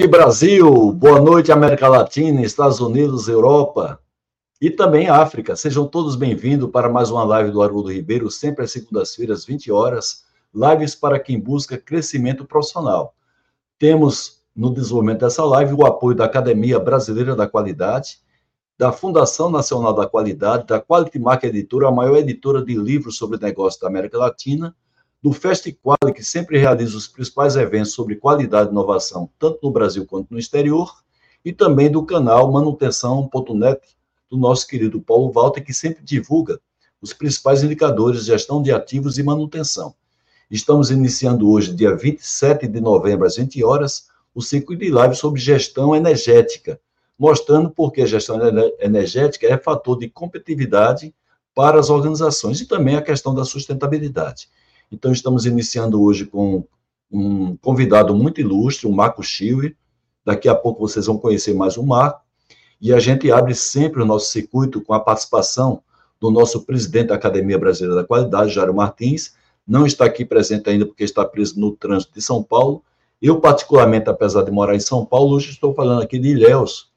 Noite, Brasil. Boa noite, América Latina, Estados Unidos, Europa e também África. Sejam todos bem-vindos para mais uma live do Haroldo Ribeiro, sempre às segundas-feiras, 20 horas. Lives para quem busca crescimento profissional. Temos no desenvolvimento dessa live o apoio da Academia Brasileira da Qualidade, da Fundação Nacional da Qualidade, da Quality Mark Editora, a maior editora de livros sobre negócios da América Latina, do FestiQual, que sempre realiza os principais eventos sobre qualidade e inovação, tanto no Brasil quanto no exterior, e também do canal manutenção.net, do nosso querido Paulo Walter, que sempre divulga os principais indicadores de gestão de ativos e manutenção. Estamos iniciando hoje, dia 27 de novembro, às 20 horas, o ciclo de live sobre gestão energética, mostrando por que a gestão energética é fator de competitividade para as organizações e também a questão da sustentabilidade. Então, estamos iniciando hoje com um convidado muito ilustre, o Marco Chiu. Daqui a pouco vocês vão conhecer mais o Marco. E a gente abre sempre o nosso circuito com a participação do nosso presidente da Academia Brasileira da Qualidade, Jairo Martins. Não está aqui presente ainda porque está preso no trânsito de São Paulo. Eu, particularmente, apesar de morar em São Paulo, hoje estou falando aqui de Ilhéus,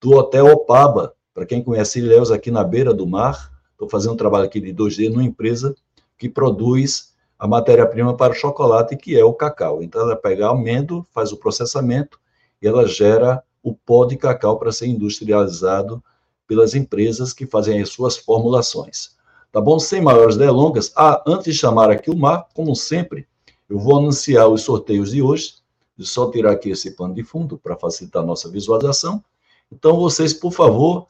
do Hotel Opaba. Para quem conhece Ilhéus, aqui na beira do mar, estou fazendo um trabalho aqui de 2D numa empresa que produz a matéria-prima para o chocolate, que é o cacau. Então, ela pega amêndoa, faz o processamento e ela gera o pó de cacau para ser industrializado pelas empresas que fazem as suas formulações. Tá bom? Sem maiores delongas. Ah, antes de chamar aqui o Marco, como sempre, eu vou anunciar os sorteios de hoje. Eu só tirar aqui esse pano de fundo para facilitar a nossa visualização. Então, vocês, por favor,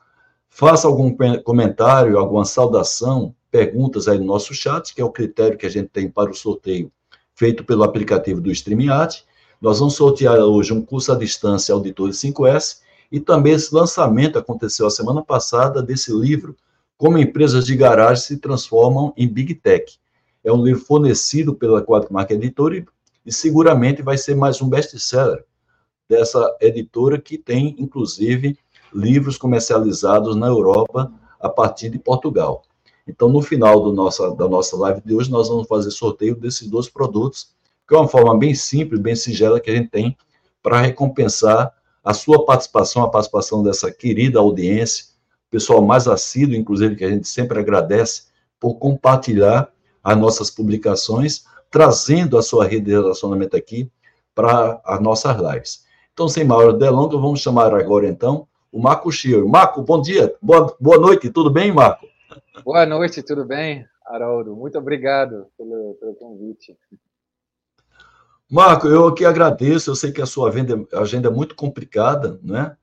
façam algum comentário, alguma saudação, perguntas aí no nosso chat, que é o critério que a gente tem para o sorteio feito pelo aplicativo do StreamYard. Nós vamos sortear hoje um curso à distância Auditor 5S e também esse lançamento aconteceu a semana passada desse livro, Como Empresas de Garagem se Transformam em Big Tech. É um livro fornecido pela Quatro Marca Editora e, e seguramente vai ser mais um best-seller dessa editora que tem, inclusive, livros comercializados na Europa a partir de Portugal. Então, no final do nossa, da nossa live de hoje, nós vamos fazer sorteio desses dois produtos, que é uma forma bem simples, bem singela que a gente tem para recompensar a sua participação, a participação dessa querida audiência, pessoal mais assíduo, inclusive, que a gente sempre agradece por compartilhar as nossas publicações, trazendo a sua rede de relacionamento aqui para as nossas lives. Então, sem maior delongas, vamos chamar agora, então, o Marco Chiro. Marco, bom dia, boa, boa noite, tudo bem, Marco? Boa noite, tudo bem, Haroldo? Muito obrigado pelo, pelo convite. Marco, eu aqui agradeço. Eu sei que a sua agenda, agenda é muito complicada, né?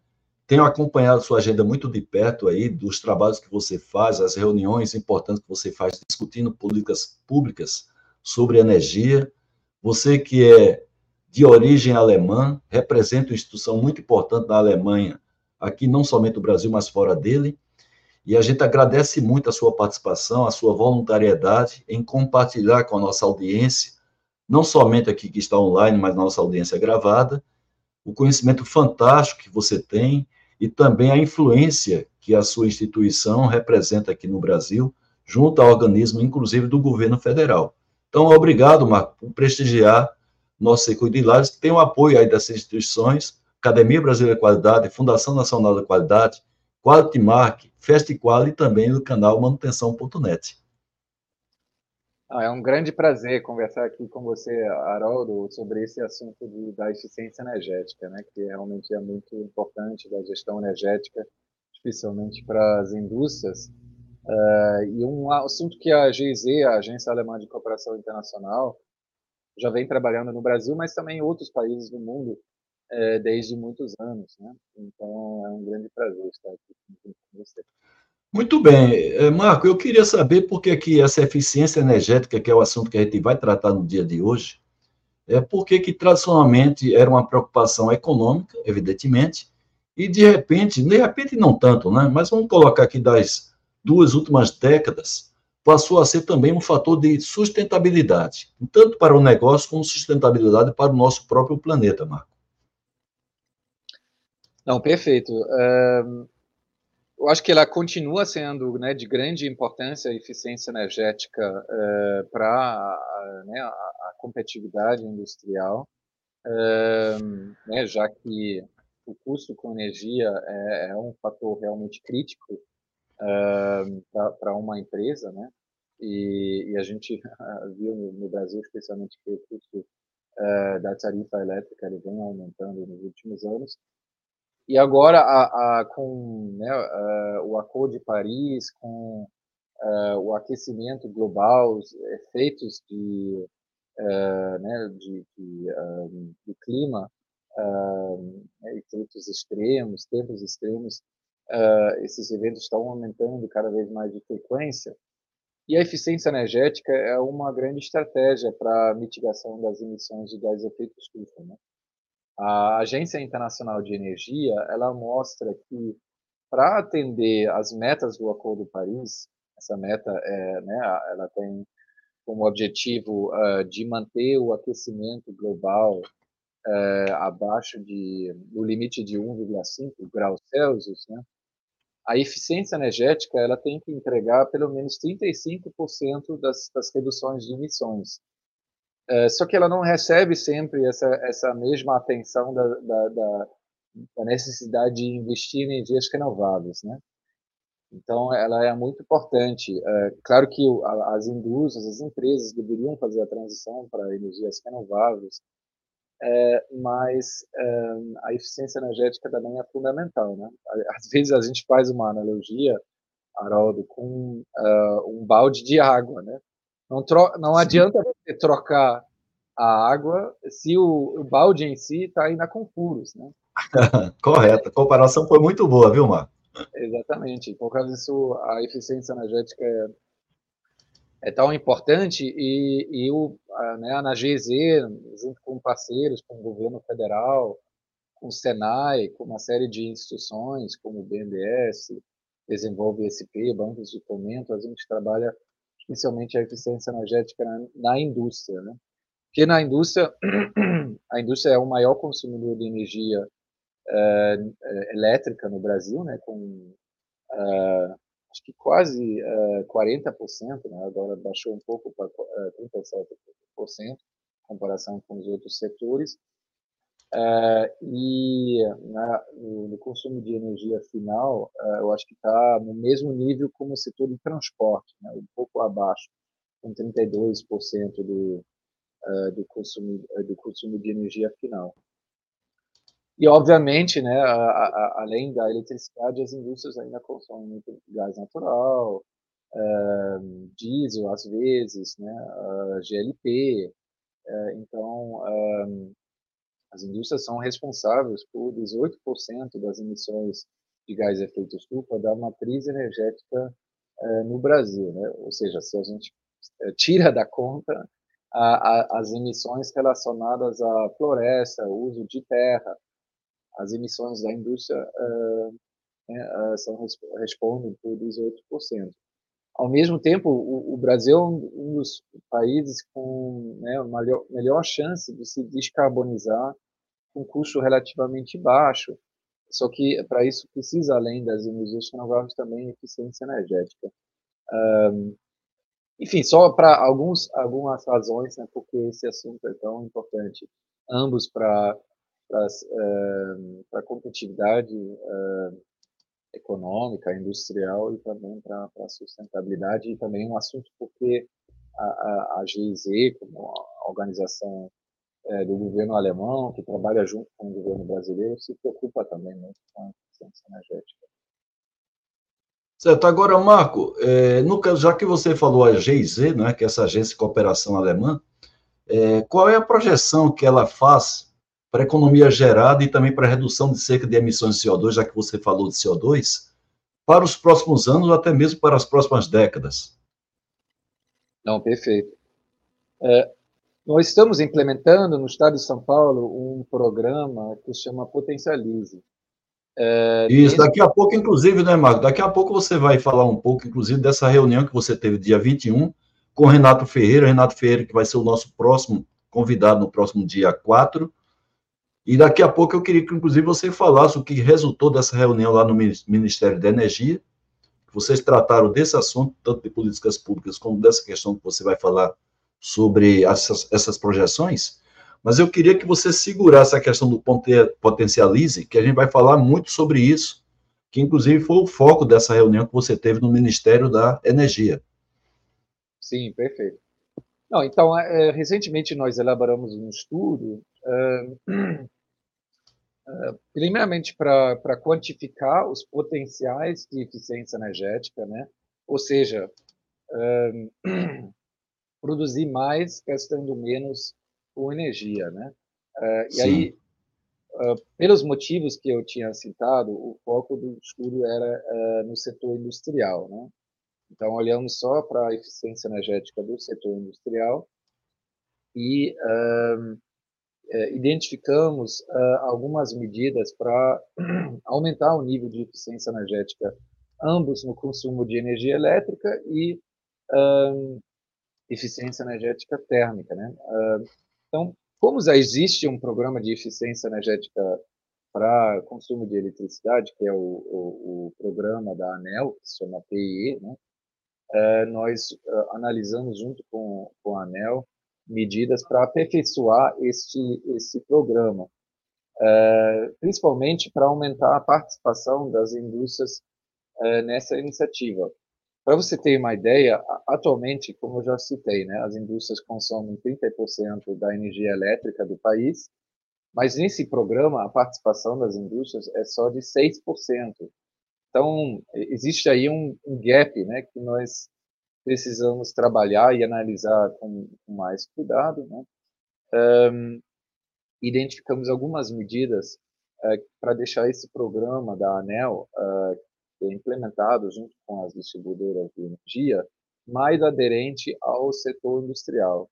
Tenho acompanhado a sua agenda muito de perto aí, dos trabalhos que você faz, as reuniões importantes que você faz discutindo políticas públicas sobre energia. Você que é de origem alemã, representa uma instituição muito importante na Alemanha, aqui não somente no Brasil, mas fora dele. E a gente agradece muito a sua participação, a sua voluntariedade em compartilhar com a nossa audiência, não somente aqui que está online, mas nossa audiência gravada, o conhecimento fantástico que você tem e também a influência que a sua instituição representa aqui no Brasil, junto ao organismo, inclusive do governo federal. Então, obrigado, Marco, por prestigiar nosso circuito de lives, que tem o apoio aí dessas instituições, Academia Brasileira de Qualidade, Fundação Nacional da Qualidade, Quality Mark, Festiqual e também do canal manutenção.net. Ah, é um grande prazer conversar aqui com você, Haroldo, sobre esse assunto de, da eficiência energética, né, que realmente é muito importante da gestão energética, especialmente para as indústrias. Uh, e um assunto que a GIZ, a Agência Alemã de Cooperação Internacional, já vem trabalhando no Brasil, mas também em outros países do mundo, é, desde muitos anos. Né? Então, é um grande prazer estar aqui com você. Muito bem. É, Marco, eu queria saber por que, que essa eficiência energética, que é o assunto que a gente vai tratar no dia de hoje, é porque que tradicionalmente era uma preocupação econômica, evidentemente, e de repente, de repente não tanto, né? Mas vamos colocar aqui das duas últimas décadas, passou a ser também um fator de sustentabilidade, tanto para o negócio como sustentabilidade para o nosso próprio planeta, Marco. Não, perfeito. eu acho que ela continua sendo né, de grande importância a eficiência energética uh, para né, a, a, competitividade industrial. né, já que o custo com energia é, é um fator realmente crítico para uma empresa, né? E, e, a gente viu no, no, Brasil, especialmente, que o custo uh, da tarifa elétrica ele vem aumentando nos últimos anos. E agora, a, a, com né, uh, o Acordo de Paris, com uh, o aquecimento global, os efeitos de, né, de, de, do clima, né, efeitos extremos, tempos extremos, esses eventos estão aumentando cada vez mais de frequência. E a eficiência energética é uma grande estratégia para a mitigação das emissões de gás de efeito estufa. Né? A Agência Internacional de Energia ela mostra que para atender as metas do Acordo de Paris, essa meta é, né, ela tem como objetivo uh, de manter o aquecimento global uh, abaixo de, do limite de 1,5 graus Celsius, né? a eficiência energética ela tem que entregar pelo menos 35% das, das reduções de emissões. É, só que ela não recebe sempre essa, essa mesma atenção da, da, da, da necessidade de investir em energias renováveis, né? Então, ela é muito importante. É, claro que as indústrias, as empresas deveriam fazer a transição para energias renováveis, é, mas é, a eficiência energética também é fundamental, né? Às vezes a gente faz uma analogia, Haroldo, com uh, um balde de água, né? Não, não adianta você trocar a água se o, o balde em si está ainda com furos, né? Correto, a comparação foi muito boa, viu, Marco? Exatamente, por causa disso a eficiência energética é é tão importante e, e o, a, né, a GZ, junto com parceiros, com o governo federal, com o Senai, com uma série de instituições, como o BNDES, desenvolve SP, bancos de fomento, a gente trabalha especialmente a eficiência energética na, na indústria, né? Porque na indústria, a indústria é o maior consumidor de energia é, elétrica no Brasil, né? Com é, acho que quase uh, eh, 40%, né? agora baixou um pouco para uh, 37%, em comparação com os outros setores. Uh, e na, no, no, consumo de energia final, uh, eu acho que está no mesmo nível como o setor de transporte, né? um pouco abaixo, com 32% do, uh, do, consumo, do consumo de energia final. E, obviamente, né, a, a, além da eletricidade, as indústrias ainda consomem muito gás natural, diesel, às vezes, né, GLP. Então, as indústrias são responsáveis por 18% das emissões de gás de efeito estufa da matriz energética no Brasil. Né? Ou seja, se a gente tira da conta a, as emissões relacionadas à floresta, uso de terra, as emissões da indústria uh, são, respondem por 18%. Ao mesmo tempo, o, Brasil é um dos países com né, melhor chance de se descarbonizar com custo relativamente baixo. Só que para isso precisa, além das energias renováveis, também eficiência energética. Um, enfim, só para alguns algumas razões, né, porque esse assunto é tão importante, ambos para para competitividade uh, econômica, industrial e também para a sustentabilidade e também um assunto porque a, a, a GIZ, como organização é, do governo alemão, que trabalha junto com o governo brasileiro, se preocupa também muito com a eficiência energética. Certo. Agora, Marco, é, no, já que você falou a GIZ, né, que é essa agência de cooperação alemã, é, qual é a projeção que ela faz para economia gerada e também para redução de cerca de emissões de CO2, já que você falou de CO2, para os próximos anos ou até mesmo para as próximas décadas? Não, perfeito. É, nós estamos implementando no estado de São Paulo um programa que se chama Potencialize. É, Isso, daqui a pouco, inclusive, né, Marco? Daqui a pouco você vai falar um pouco, inclusive, dessa reunião que você teve dia 21 com o Renato Ferreira. Renato Ferreira, que vai ser o nosso próximo convidado no próximo dia 4 e daqui a pouco eu queria que, inclusive, você falasse o que resultou dessa reunião lá no Ministério da Energia. Vocês trataram desse assunto, tanto de políticas públicas como dessa questão que você vai falar sobre essas, essas projeções. Mas eu queria que você segurasse a questão do potencialize, que a gente vai falar muito sobre isso, que inclusive foi o foco dessa reunião que você teve no Ministério da Energia. Sim, perfeito. Não, então, é, recentemente nós elaboramos um estudo, é, é, primeiramente para quantificar os potenciais de eficiência energética, né? ou seja, é, produzir mais gastando menos com energia. Né? É, e aí, é, pelos motivos que eu tinha citado, o foco do estudo era no setor industrial. Né? Então, olhamos só para a eficiência energética do setor industrial e uh, identificamos uh, algumas medidas para aumentar o nível de eficiência energética, ambos no consumo de energia elétrica e uh, eficiência energética térmica. Né? então, como já existe um programa de eficiência energética para consumo de eletricidade, que é o, o, o, programa da ANEL, que se chama PIE, né? é, nós uh, analisamos junto com, com a ANEL medidas para aperfeiçoar este, esse programa, principalmente para aumentar a participação das indústrias nessa iniciativa. Para você ter uma ideia, atualmente, como eu já citei, né, as indústrias consomem 30% da energia elétrica do país, mas nesse programa a participação das indústrias é só de 6%. Então, existe aí um, um gap né, que nós precisamos trabalhar e analisar com, com mais cuidado. Né? Um, identificamos algumas medidas uh, para deixar esse programa da ANEL uh, é implementado junto com as distribuidoras de energia mais aderente ao setor industrial.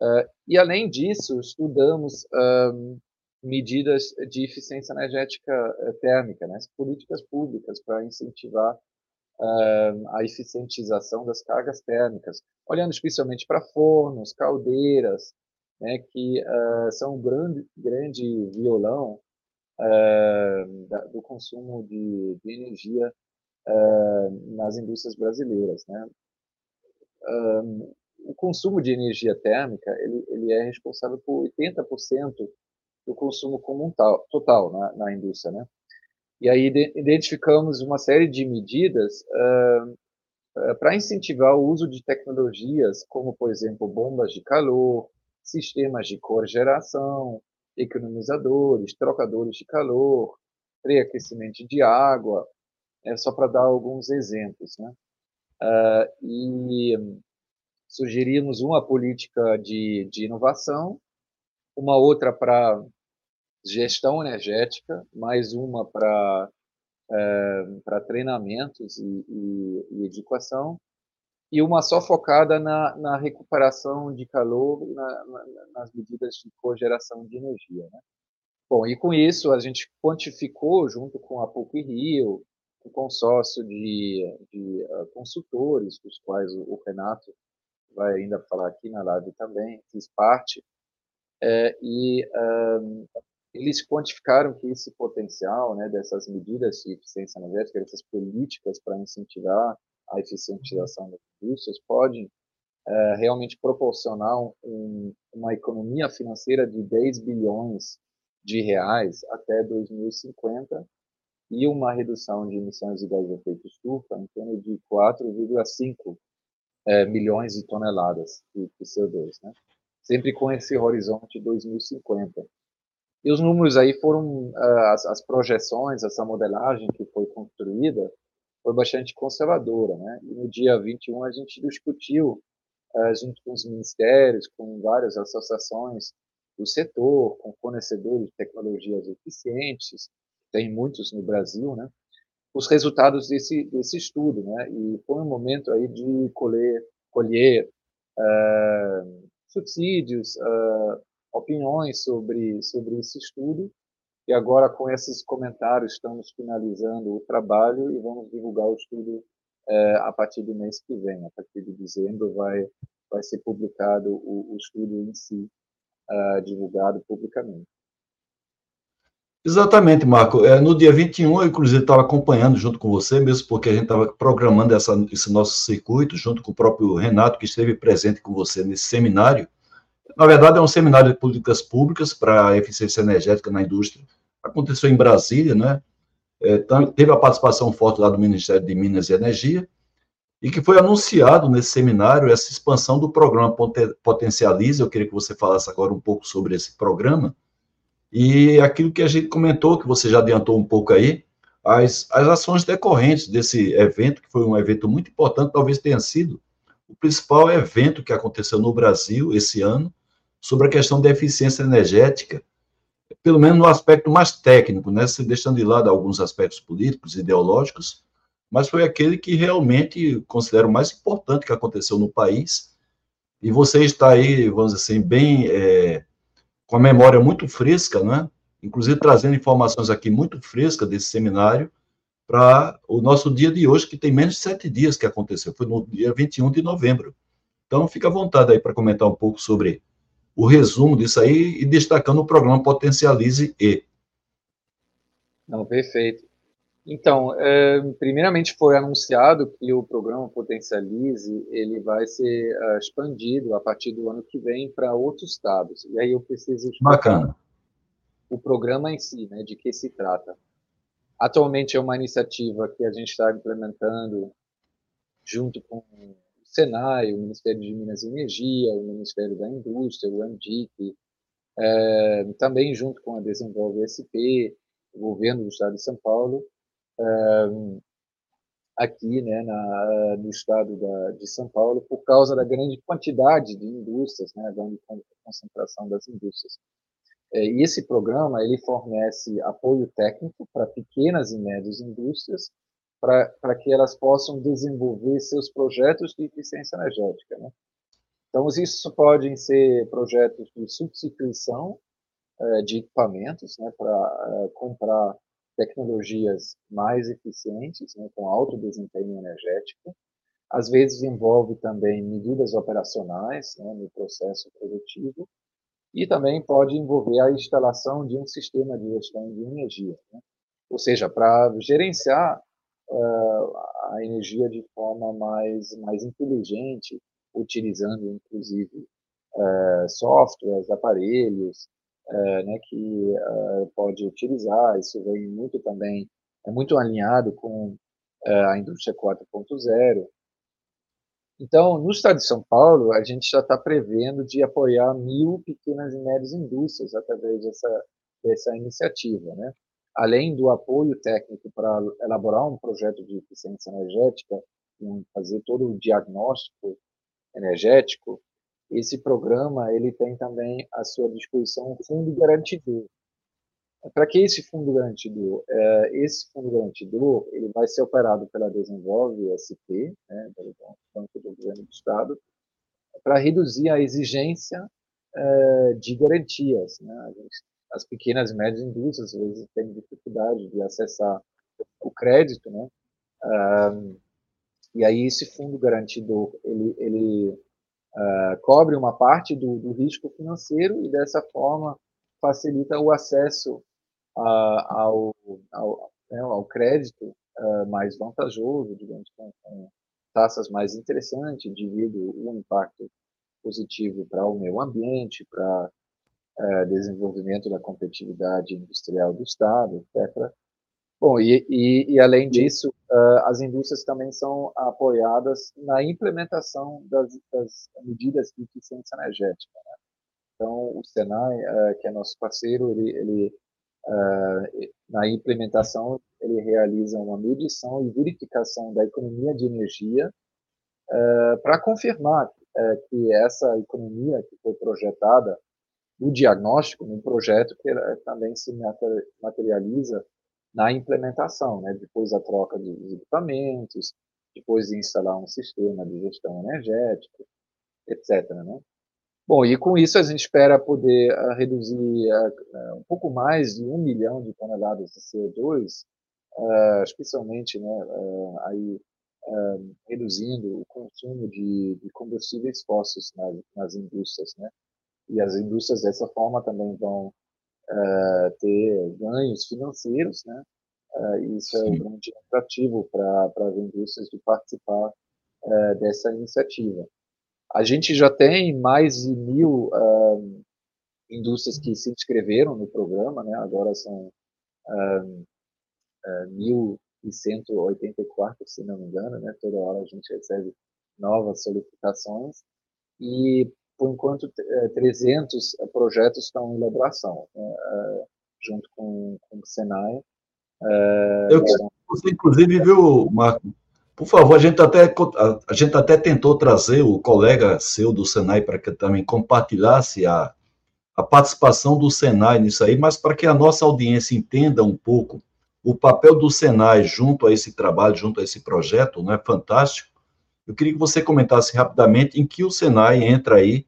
Uh, e, além disso, estudamos medidas de eficiência energética eh, térmica, né, políticas públicas para incentivar a eficientização das cargas térmicas, olhando especialmente para fornos, caldeiras, né, que uh, são um grande, grande violão uh, da, do consumo de, de energia nas indústrias brasileiras. Né. Um, o consumo de energia térmica ele, ele é responsável por 80% do consumo comum tal, total na, na, indústria, né? E aí identificamos uma série de medidas uh, uh, para incentivar o uso de tecnologias como, por exemplo, bombas de calor, sistemas de cogeração, economizadores, trocadores de calor, preaquecimento de água, é só para dar alguns exemplos, né? Uh, e sugerimos uma política de, de inovação, uma outra para gestão energética, mais uma para é, para treinamentos e, e, e, educação, e uma só focada na, na recuperação de calor na, na, nas medidas de cogeração de energia. Né? Bom, e com isso a gente quantificou, junto com a PUC Rio, um consórcio de, de uh, consultores, dos quais o, o, Renato vai ainda falar aqui na live também, fiz parte, é, e um, eles quantificaram que esse potencial né, dessas medidas de eficiência energética, dessas políticas para incentivar a eficientização das indústrias, podem é, realmente proporcionar um, uma economia financeira de 10 bilhões de reais até 2050 e uma redução de emissões de gás de efeito estufa em torno de 4,5 é, milhões de toneladas de, de CO2, né? sempre com esse horizonte 2050. E os números aí foram, ah, as, as projeções, essa modelagem que foi construída, foi bastante conservadora, né? E no dia 21 a gente discutiu, uh, junto com os ministérios, com várias associações do setor, com fornecedores de tecnologias eficientes, tem muitos no Brasil, né? Os resultados desse, desse estudo, né? E foi um momento aí de colher, colher uh, subsídios, uh, opiniões sobre, sobre esse estudo. E agora, com esses comentários, estamos finalizando o trabalho e vamos divulgar o estudo é, a partir do mês que vem. A partir de dezembro vai, vai ser publicado o, o estudo em si, uh, divulgado publicamente. Exatamente, Marco. É, no dia 21, eu, inclusive, estava acompanhando junto com você, mesmo porque a gente estava programando essa, esse nosso circuito, junto com o próprio Renato, que esteve presente com você nesse seminário Na verdade, é um seminário de políticas públicas para eficiência energética na indústria. Aconteceu em Brasília, né? É, teve a participação forte lá do Ministério de Minas e Energia, e que foi anunciado nesse seminário essa expansão do programa Potencialize. Eu queria que você falasse agora um pouco sobre esse programa. E aquilo que a gente comentou, que você já adiantou um pouco aí, as, as ações decorrentes desse evento, que foi um evento muito importante, talvez tenha sido o principal evento que aconteceu no Brasil esse ano sobre a questão da eficiência energética, pelo menos no aspecto mais técnico, né, deixando de lado alguns aspectos políticos, ideológicos, mas foi aquele que realmente considero mais importante que aconteceu no país. E você está aí, vamos dizer assim, bem é, com a memória muito fresca, né? Inclusive trazendo informações aqui muito frescas desse seminário para o nosso dia de hoje, que tem menos de sete dias que aconteceu, foi no dia 21 de novembro. Então, fica à vontade aí para comentar um pouco sobre o resumo disso aí e destacando o programa Potencialize E. Não, perfeito. Então, é, primeiramente foi anunciado que o programa Potencialize ele vai ser uh, expandido a partir do ano que vem para outros estados. E aí eu preciso Bacana. o programa em si, né, de que se trata. Atualmente é uma iniciativa que a gente está implementando junto com Senai, o Ministério de Minas e Energia, o Ministério da Indústria, o ANDIC, é, também junto com a Desenvolve SP, o governo do Estado de São Paulo, é, aqui né, na, no estado da, de São Paulo, por causa da grande quantidade de indústrias, né, a grande concentração das indústrias. É, e esse programa ele fornece apoio técnico para pequenas e médias indústrias para que elas possam desenvolver seus projetos de eficiência energética. Né? Então, isso podem ser projetos de substituição é, de equipamentos né, para é, comprar tecnologias mais eficientes, né, com alto desempenho energético. Às vezes envolve também medidas operacionais né, no processo produtivo e também pode envolver a instalação de um sistema de gestão de energia, né? ou seja, para gerenciar a energia de forma mais, mais inteligente, utilizando inclusive uh, softwares, aparelhos, uh, né, que pode utilizar. Isso vem muito também, é muito alinhado com a indústria 4.0, então, no estado de São Paulo, a gente já está prevendo de apoiar mil pequenas e médias indústrias através dessa, dessa iniciativa. Né? Além do apoio técnico para elaborar um projeto de eficiência energética, fazer todo o diagnóstico energético, esse programa ele tem também à sua disposição um fundo garantidor, para que esse fundo garantidor? É, esse fundo garantidor ele vai ser operado pela Desenvolve SP, né, pelo Banco do Governo do Estado, para reduzir a exigência é, de garantias. Né? As pequenas e médias indústrias às vezes têm dificuldade de acessar o crédito, né? E aí esse fundo garantidor ele, ele uh, cobre uma parte do, do risco financeiro e dessa forma facilita o acesso ao, ao, né, ao crédito uh, mais vantajoso, digamos, com, com, taxas mais interessantes devido ao impacto positivo para o meio ambiente, para uh, desenvolvimento da competitividade industrial do Estado, etc. Bom, e, e, e além disso, uh, as indústrias também são apoiadas na implementação das, das medidas de eficiência energética. Né? Então, o Senai, que é nosso parceiro, ele, ele Uh, na implementação, ele realiza uma medição e verificação da economia de energia uh, para confirmar uh, que essa economia que foi projetada no diagnóstico, no projeto, que também se materializa na implementação, né? depois da troca de equipamentos, depois de instalar um sistema de gestão energética, etc. Né? Bom, e com isso a gente espera poder uh, reduzir uh, um pouco mais de um milhão de toneladas de CO2, uh, especialmente né, aí, reduzindo o consumo de, de combustíveis fósseis nas, nas, indústrias. Né? E as indústrias dessa forma também vão ter ganhos financeiros, né? e isso Sim. é um grande atrativo para as indústrias de participar dessa iniciativa. A gente já tem mais de mil uh, indústrias que se inscreveram no programa, né? agora são um, uh, 1.184, se não me engano, né? toda hora a gente recebe novas solicitações, e por enquanto 300 projetos estão em elaboração, né? uh, junto com, com o Senai. Uh, Eu, você, inclusive, viu, Marco, por favor, a gente até a, gente até tentou trazer o colega seu do Senai para que também compartilhasse a, a participação do Senai nisso aí, mas para que a nossa audiência entenda um pouco o papel do Senai junto a esse trabalho, junto a esse projeto, não é fantástico? Eu queria que você comentasse rapidamente em que o Senai entra aí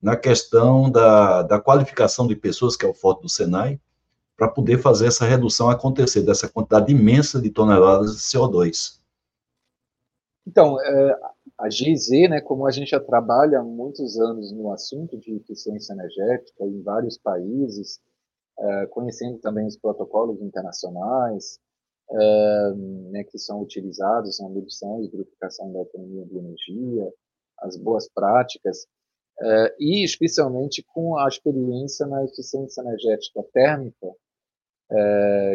na questão da, da qualificação de pessoas, que é o foco do Senai, para poder fazer essa redução acontecer dessa quantidade imensa de toneladas de CO2. Então, é, a GIZ, né, como a gente já trabalha há muitos anos no assunto de eficiência energética em vários países, é, conhecendo também os protocolos internacionais é, né, que são utilizados na medição e verificação da economia de energia, as boas práticas, e especialmente com a experiência na eficiência energética térmica,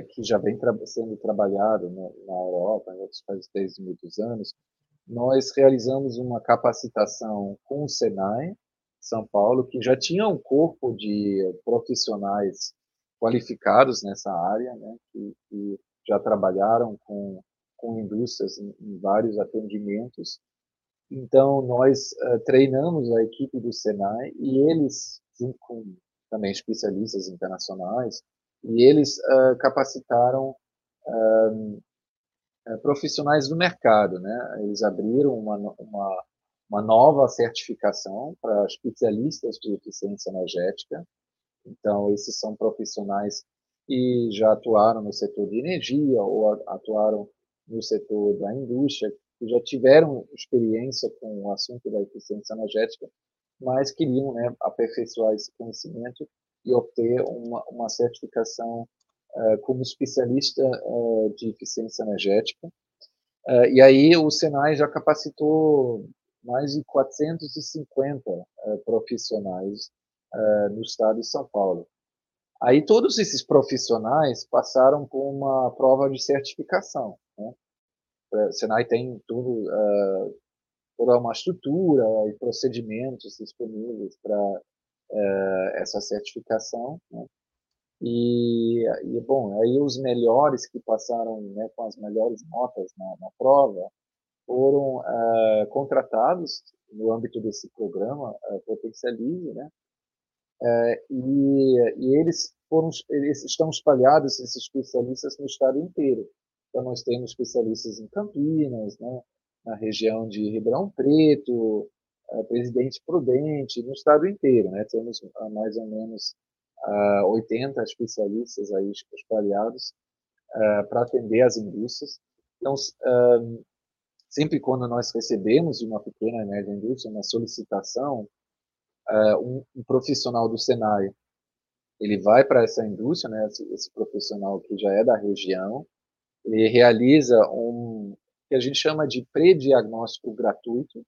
que já vem sendo trabalhado né, na Europa, em outros países desde muitos anos, nós realizamos uma capacitação com o Senai, São Paulo, que já tinha um corpo de profissionais qualificados nessa área, né, que, que já trabalharam com, com indústrias em, em vários atendimentos. Então, nós uh, treinamos a equipe do Senai e eles, junto com também especialistas internacionais, e eles uh, capacitaram uh, profissionais do mercado, né? Eles abriram uma, uma, uma nova certificação para especialistas de eficiência energética. Então, esses são profissionais que já atuaram no setor de energia ou atuaram no setor da indústria, que já tiveram experiência com o assunto da eficiência energética, mas queriam né, aperfeiçoar esse conhecimento e obter uma, uma certificação eh, como especialista uh, de eficiência energética. Uh, e aí o Senai já capacitou mais de 450 profissionais no estado de São Paulo. Aí todos esses profissionais passaram por uma prova de certificação. Né? O Senai tem tudo, toda uma estrutura e procedimentos disponíveis para essa certificação. Né? E, e, bom, aí os melhores que passaram né, com as melhores notas na, na prova foram uh, contratados no âmbito desse programa uh, Potencialize, né? Uh, e, e, eles foram, eles estão espalhados esses especialistas no estado inteiro. Então nós temos especialistas em Campinas, né? Na região de Ribeirão Preto, Presidente Prudente, no estado inteiro, né? Temos mais ou menos uh, 80 especialistas aí espalhados uh, para atender as indústrias. Então, sempre quando nós recebemos de uma pequena e média indústria uma solicitação, uh, um, um, profissional do Senai, ele vai para essa indústria, né, esse, esse, profissional que já é da região, ele realiza um que a gente chama de pré-diagnóstico gratuito,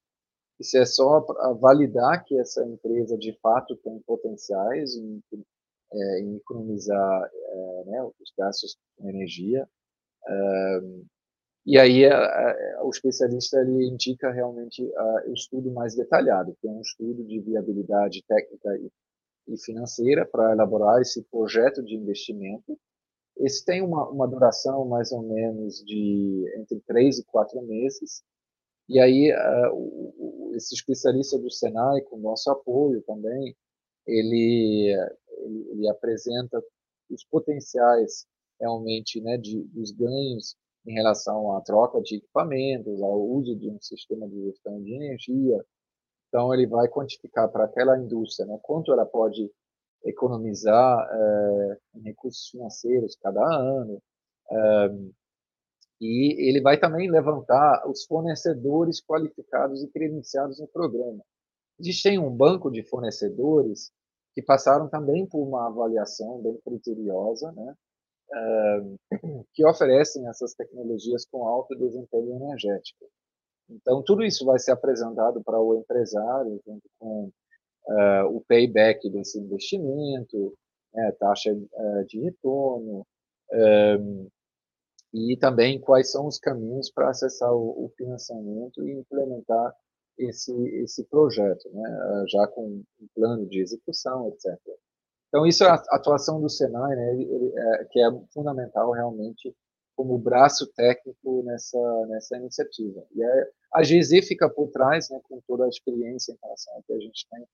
isso é só para validar que essa empresa de fato tem potenciais em, é, em economizar é, né, os gastos com energia. E aí o especialista ele indica realmente o estudo mais detalhado, que é um estudo de viabilidade técnica e, e financeira para elaborar esse projeto de investimento. Esse tem uma, uma duração mais ou menos de entre três e quatro meses. E aí, uh, o, esse especialista do Senai, com nosso apoio também, ele ele, ele apresenta os potenciais realmente né, de, dos ganhos em relação à troca de equipamentos, ao uso de um sistema de gestão de energia. Então, ele vai quantificar para aquela indústria né, quanto ela pode economizar é, em recursos financeiros cada ano. É, e ele vai também levantar os fornecedores qualificados e credenciados no programa. Existe um banco de fornecedores que passaram também por uma avaliação bem criteriosa, né, que oferecem essas tecnologias com alto desempenho energético. Então, tudo isso vai ser apresentado para o empresário, junto com uh, o payback desse investimento, né, taxa uh, de retorno, um, e também quais são os caminhos para acessar o, o, financiamento e implementar esse, esse projeto, né, já com um plano de execução, etc. Então, isso é a atuação do Senai, né, ele, é, que é fundamental realmente como braço técnico nessa, nessa iniciativa. E é, a GZ fica por trás, né, com toda a experiência em relação ao que a gente tem.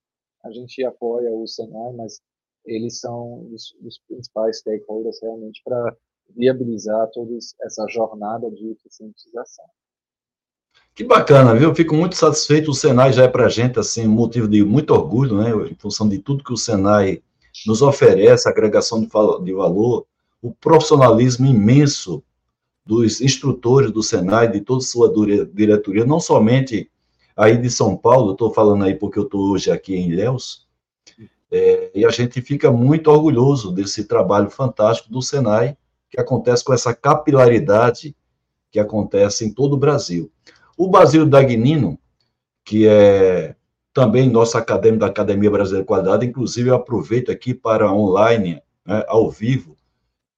A gente apoia o Senai, mas eles são os, os principais stakeholders realmente para viabilizar toda essa jornada de eficientização. Que bacana, viu? Fico muito satisfeito. O Senai já é para a gente assim motivo de muito orgulho, né? Em função de tudo que o Senai nos oferece, a agregação de, valor, o profissionalismo imenso dos instrutores do Senai, de toda sua diretoria, não somente aí de São Paulo, estou falando aí porque eu estou hoje aqui em Ilhéus, é, e a gente fica muito orgulhoso desse trabalho fantástico do Senai, que acontece com essa capilaridade que acontece em todo o Brasil. O Basílio Dagnino, que é também nosso acadêmico da Academia Brasileira de Qualidade, inclusive eu aproveito aqui para online, né, ao vivo,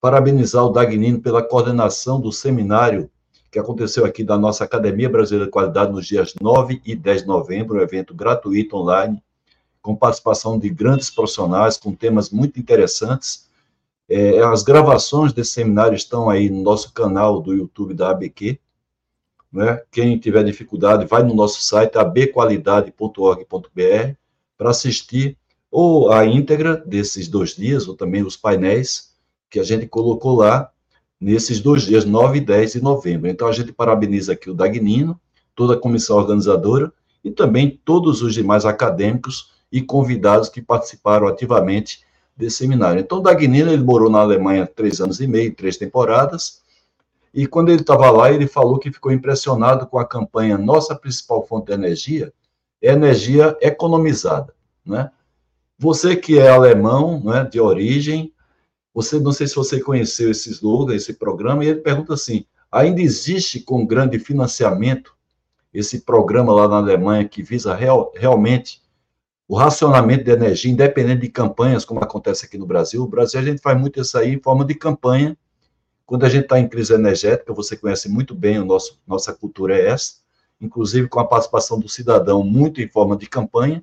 parabenizar o Dagnino pela coordenação do seminário que aconteceu aqui da nossa Academia Brasileira de Qualidade nos dias 9 e 10 de novembro, um evento gratuito online, com participação de grandes profissionais, com temas muito interessantes. É, as gravações desse seminário estão aí no nosso canal do YouTube da ABQ. Né? Quem tiver dificuldade, vai no nosso site abqualidade.org.br para assistir ou a íntegra desses dois dias, ou também os painéis que a gente colocou lá nesses dois dias, 9 e 10 de novembro. Então, a gente parabeniza aqui o Dagnino, toda a comissão organizadora e também todos os demais acadêmicos e convidados que participaram ativamente desse seminário. Então, Dagnino, ele morou na Alemanha três anos e meio, três temporadas, e quando ele estava lá, ele falou que ficou impressionado com a campanha Nossa Principal Fonte de Energia é energia economizada, né? Você que é alemão, né, de origem, você não sei se você conheceu esse slogan, esse programa, e ele pergunta assim: ainda existe com grande financiamento esse programa lá na Alemanha que visa real, realmente o racionamento de energia, independente de campanhas, como acontece aqui no Brasil. O Brasil, a gente faz muito isso aí em forma de campanha. Quando a gente está em crise energética, você conhece muito bem, o nosso, nossa cultura é essa, inclusive com a participação do cidadão muito em forma de campanha.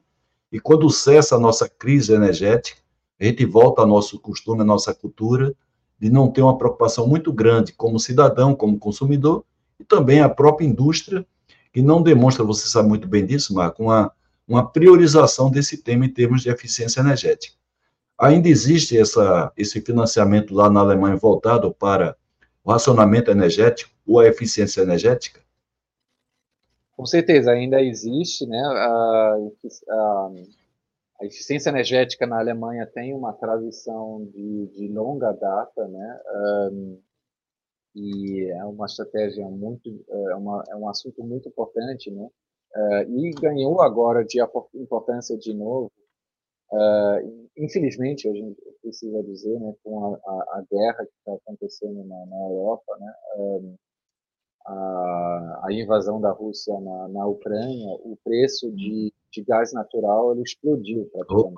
E quando cessa a nossa crise energética, a gente volta ao nosso costume, à nossa cultura, de não ter uma preocupação muito grande como cidadão, como consumidor, e também a própria indústria, que não demonstra, você sabe muito bem disso, Marco, uma uma priorização desse tema em termos de eficiência energética. Ainda existe essa, esse financiamento lá na Alemanha voltado para o racionamento energético ou a eficiência energética? Com certeza, ainda existe, né? A, a, a eficiência energética na Alemanha tem uma tradição de, de longa data, né? Um, e é uma estratégia muito, é, uma, é um assunto muito importante, né? Uh, e ganhou agora de importância de novo. Uh, infelizmente, a gente precisa dizer, né, com a, a, a guerra que está acontecendo na, na, Europa, né, uh, a, a, invasão da Rússia na, na Ucrânia, o preço de, de gás natural ele explodiu praticamente.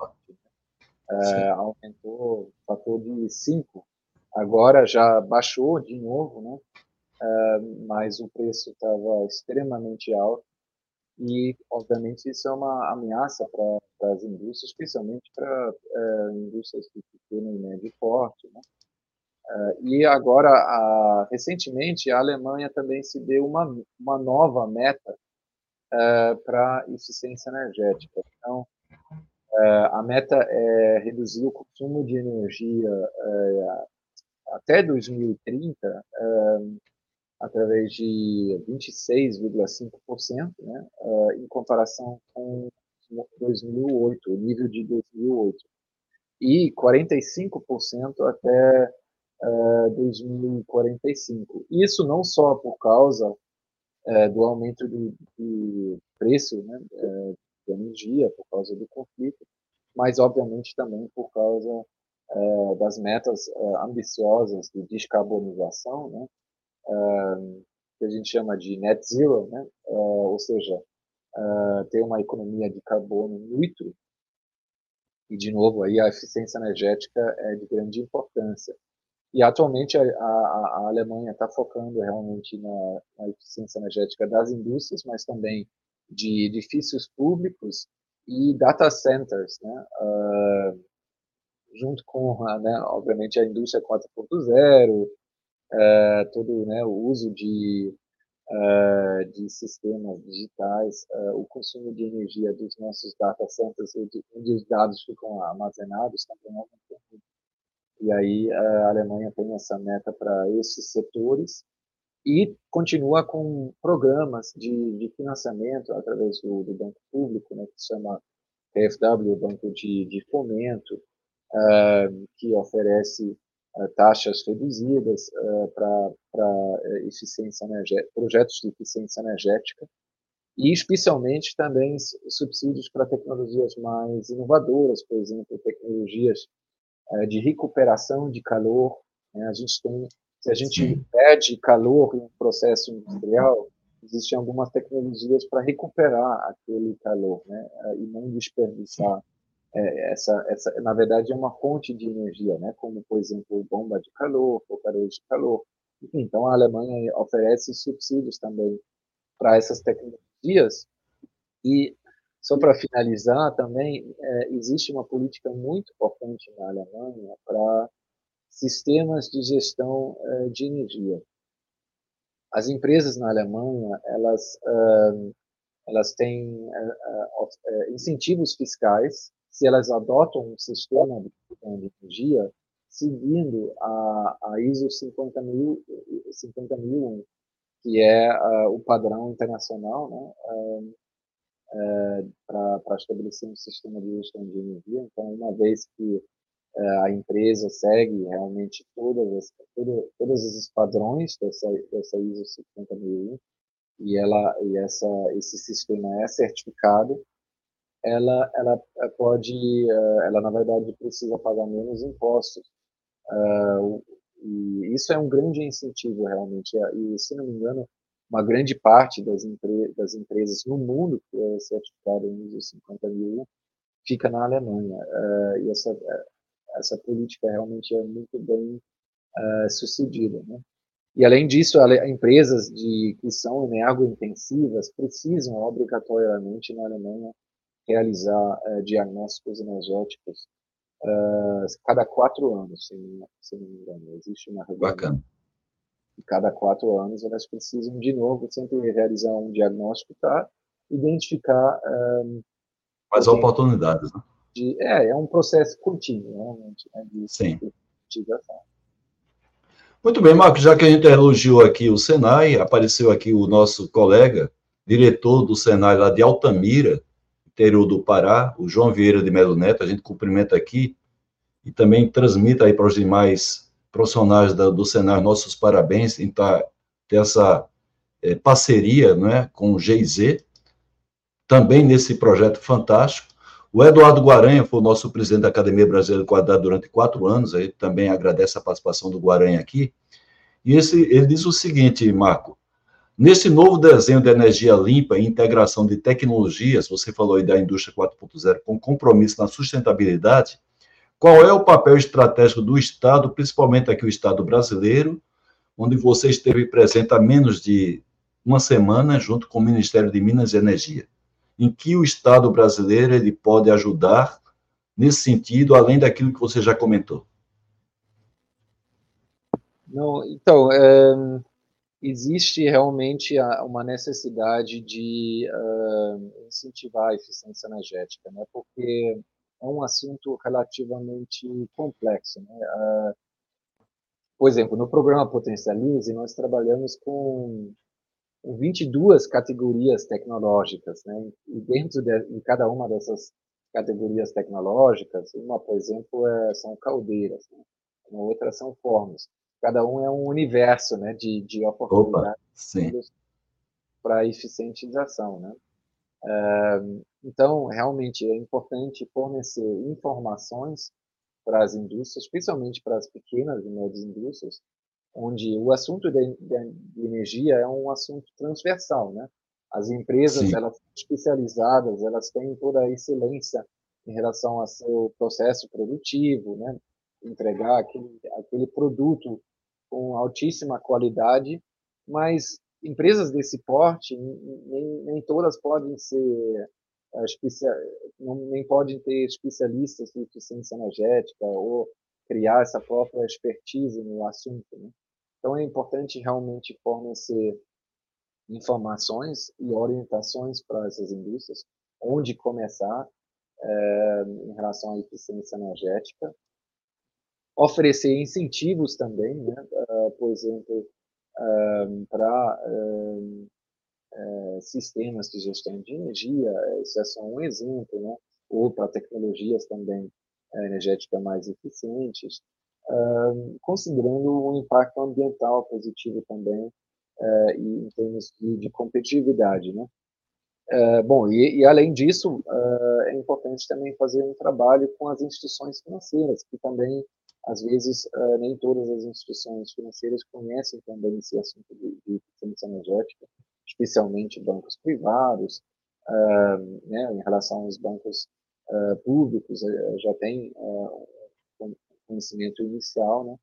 Né? aumentou fator de 5. Agora já baixou de novo, né? mas o preço estava extremamente alto e, obviamente, isso é uma ameaça para as indústrias, especialmente para é, indústrias de pequeno e médio porte. Né? É, e agora, a, recentemente, a Alemanha também se deu uma, uma nova meta é, para eficiência energética. Então, é, a meta é reduzir o consumo de energia é, até 2030 através de 26,5%, né, uh, em comparação com 2008, o nível de 2008, e 45% até uh, 2045. Isso não só por causa uh, do aumento do, do preço né, de energia, por causa do conflito, mas obviamente também por causa das metas ambiciosas de descarbonização, né, que a gente chama de net zero, né? ou seja, ter uma economia de carbono neutro E, de novo, aí a eficiência energética é de grande importância. E, atualmente, a, a, a Alemanha está focando realmente na, na, eficiência energética das indústrias, mas também de edifícios públicos e data centers, né? Uh, junto com, né, obviamente, a indústria 4.0, uh, todo né, o uso de uh, de sistemas digitais, uh, o consumo de energia dos nossos data centers, onde os dados ficam armazenados, também aumentando. E aí a Alemanha tem essa meta para esses setores e continua com programas de, de financiamento através do, do, banco público, né, que se chama PFW, Banco de, de Fomento, uh, que oferece taxas reduzidas uh, para eficiência energética, projetos de eficiência energética e especialmente também subsídios para tecnologias mais inovadoras, por exemplo, tecnologias de recuperação de calor. Né? A gente tem, se a gente perde calor em um processo industrial, existem algumas tecnologias para recuperar aquele calor, né? E não desperdiçar é, essa, essa, na verdade, é uma fonte de energia, né? como, por exemplo, bomba de calor, fogareiros de calor. Enfim, então, a Alemanha oferece subsídios também para essas tecnologias. E, só para finalizar, também é, existe uma política muito importante na Alemanha para sistemas de gestão é, de energia. As empresas na Alemanha, elas, elas têm é, incentivos fiscais se elas adotam um sistema de energia seguindo a, a ISO 50000, 50001, que é uh, o padrão internacional né, uh, uh, para estabelecer um sistema de gestão de energia. Então, uma vez que a empresa segue realmente todas todos esses padrões dessa, dessa ISO 50001 e ela e essa esse sistema é certificado ela, ela eh, pode, eh, ela na verdade precisa pagar menos impostos. Uh, e isso é um grande incentivo realmente. E se não me engano, uma grande parte das, empre das empresas no mundo que é certificada em ISO 50001 fica na Alemanha. E essa, essa política realmente é muito bem sucedida. Né? E além disso, empresas de, que são energointensivas precisam obrigatoriamente na Alemanha realizar é, diagnósticos energéticos uh, cada quatro anos, se, se, não me engano. Existe uma Bacana. E cada quatro anos elas precisam, de novo, sempre realizar um diagnóstico para identificar. Um, Mais oportunidades, né? De, é, é um processo contínuo, realmente, né, de, Sim. Muito bem, Marcos, já que a gente elogiou aqui o Senai, apareceu aqui o nosso colega, diretor do Senai lá de Altamira, interior do Pará, o João Vieira de Melo Neto, a gente cumprimenta aqui e também transmite aí para os demais profissionais da, do Senai nossos parabéns em tá, ter essa é, parceria é, com o GIZ, também nesse projeto fantástico. O Eduardo Guaranha foi o nosso presidente da Academia Brasileira do Quadrado durante quatro anos, aí também agradece a participação do Guaranha aqui. E esse, ele diz o seguinte, Marco, Nesse novo desenho de energia limpa e integração de tecnologias, você falou aí da indústria 4.0 com compromisso na sustentabilidade, qual é o papel estratégico do Estado, principalmente aqui o Estado brasileiro, onde você esteve presente há menos de uma semana, junto com o Ministério de Minas e Energia? Em que o Estado brasileiro ele pode ajudar nesse sentido, além daquilo que você já comentou? Não, então, é, existe realmente uma necessidade de uh, incentivar a eficiência energética, né? porque é um assunto relativamente complexo. Né? Uh, por exemplo, no programa Potencialize, nós trabalhamos com 22 categorias tecnológicas, né? e dentro de, cada uma dessas categorias tecnológicas, uma, por exemplo, é, são caldeiras, né? uma outra são fornos cada um é um universo né, de, de oportunidades para eficientização. Né? Uh, então, realmente é importante fornecer informações para as indústrias, especialmente para as pequenas e médias indústrias, onde o assunto de, de, de energia é um assunto transversal. Né? As empresas, Sim. elas são especializadas, elas têm toda a excelência em relação ao seu processo produtivo, né? entregar aquele, aquele produto com altíssima qualidade, mas empresas desse porte nem, nem todas podem ser não, nem podem ter especialistas em eficiência energética ou criar essa própria expertise no assunto. Né? Então é importante realmente fornecer informações e orientações para essas indústrias, onde começar é, em relação à eficiência energética, oferecer incentivos também, né, uh, por exemplo, uh, para uh, sistemas de gestão de energia, isso é só um exemplo, né, ou para tecnologias também energéticas mais eficientes, considerando o impacto ambiental positivo também uh, em termos de, de competitividade, né? Bom, e, e, além disso, é importante também fazer um trabalho com as instituições financeiras, que também, às vezes, nem todas as instituições financeiras conhecem também esse assunto de, de eficiência energética, especialmente bancos privados, né, em relação aos bancos públicos, já tem conhecimento inicial, né,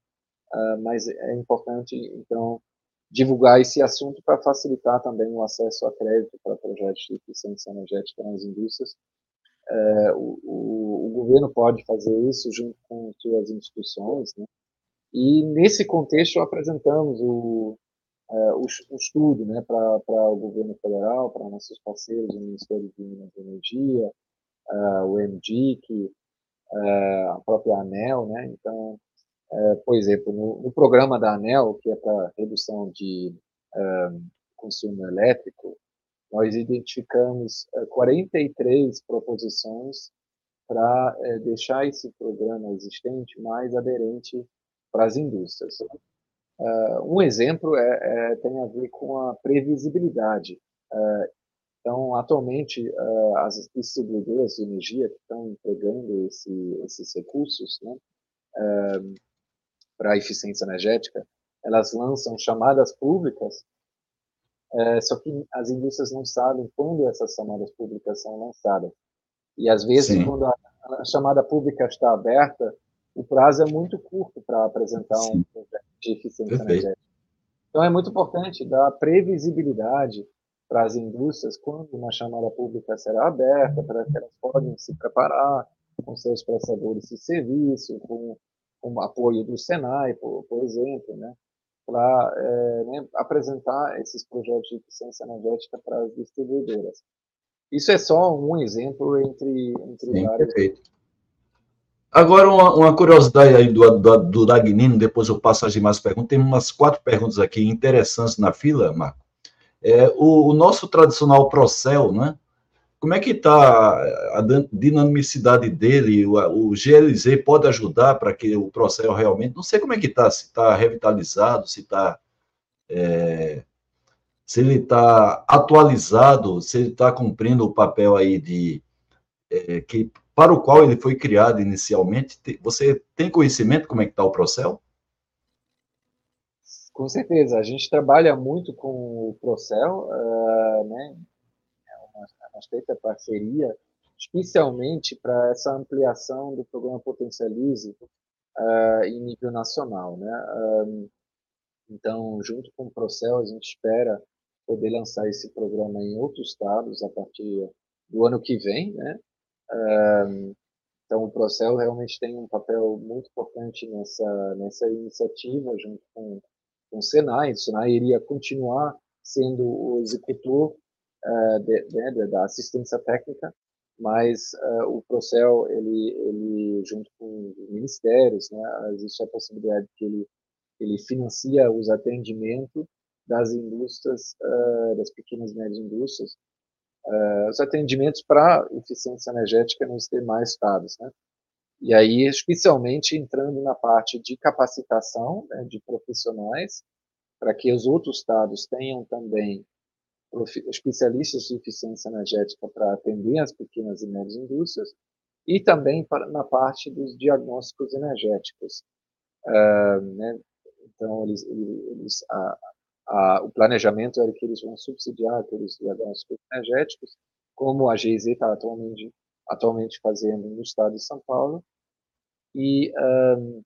mas é importante, então, divulgar esse assunto para facilitar também o acesso a crédito para projetos de eficiência energética nas indústrias. É, o, o, o, governo pode fazer isso junto com suas instituições, né? E nesse contexto apresentamos o, é, o, o estudo, né, para o governo federal, para nossos parceiros, o Ministério de Minas e Energia, uh, o MDIC, uh, a própria ANEL, né? Então é, por exemplo, no, no, programa da ANEL, que é para redução de um, consumo elétrico, nós identificamos 43 proposições para é, deixar esse programa existente mais aderente para as indústrias. Uh, um exemplo é, é, tem a ver com a previsibilidade. Então, atualmente, as distribuidoras de energia que estão entregando esse, esses recursos, né, para a eficiência energética, elas lançam chamadas públicas, é, só que as indústrias não sabem quando essas chamadas públicas são lançadas. E às vezes, Sim. quando a, a, chamada pública está aberta, o prazo é muito curto para apresentar Sim. um projeto de eficiência Perfeito. energética. Então é muito importante dar previsibilidade para as indústrias quando uma chamada pública será aberta, para que elas possam se preparar com seus prestadores de serviço, com com apoio do Senai, por, por exemplo, né, para é, né, apresentar esses projetos de eficiência energética para as distribuidoras. Isso é só um exemplo entre, entre Sim, vários. Perfeito. Agora, uma, uma, curiosidade aí do, do, do Dagnino, depois eu passo as demais perguntas. Tem umas quatro perguntas aqui interessantes na fila, Marco. É, o, o nosso tradicional Procel, né? Como é que está a dinamicidade dele? O, GLZ pode ajudar para que o processo realmente. Não sei como é que está, se está revitalizado, se está. É, se ele está atualizado, se ele está cumprindo o papel aí de. É, que, para o qual ele foi criado inicialmente. Você tem conhecimento como é que está o processo? Com certeza, a gente trabalha muito com o Procel, uh, né? Uma estreita parceria, especialmente para essa ampliação do programa Potencialize uh, em nível nacional. Né? Um, então, junto com o Procel, a gente espera poder lançar esse programa em outros estados a partir do ano que vem. Né? Um, então, o Procel realmente tem um papel muito importante nessa, nessa iniciativa, junto com, com o Senai. O Senai iria continuar sendo o executor de, de, da assistência técnica, mas uh, o Procel, ele, ele, junto com os ministérios, né, existe a possibilidade que ele, ele financia os atendimentos das indústrias, uh, das pequenas e médias indústrias, os atendimentos para eficiência energética nos demais estados, né? E aí, especialmente entrando na parte de capacitação né, de profissionais, para que os outros estados tenham também especialistas de eficiência energética para atender as pequenas e médias indústrias e também para, na parte dos diagnósticos energéticos. Uh, né? Então, eles, eles, a, a, o planejamento era que eles vão subsidiar aqueles diagnósticos energéticos, como a GIZ está atualmente atualmente fazendo no estado de São Paulo e, um,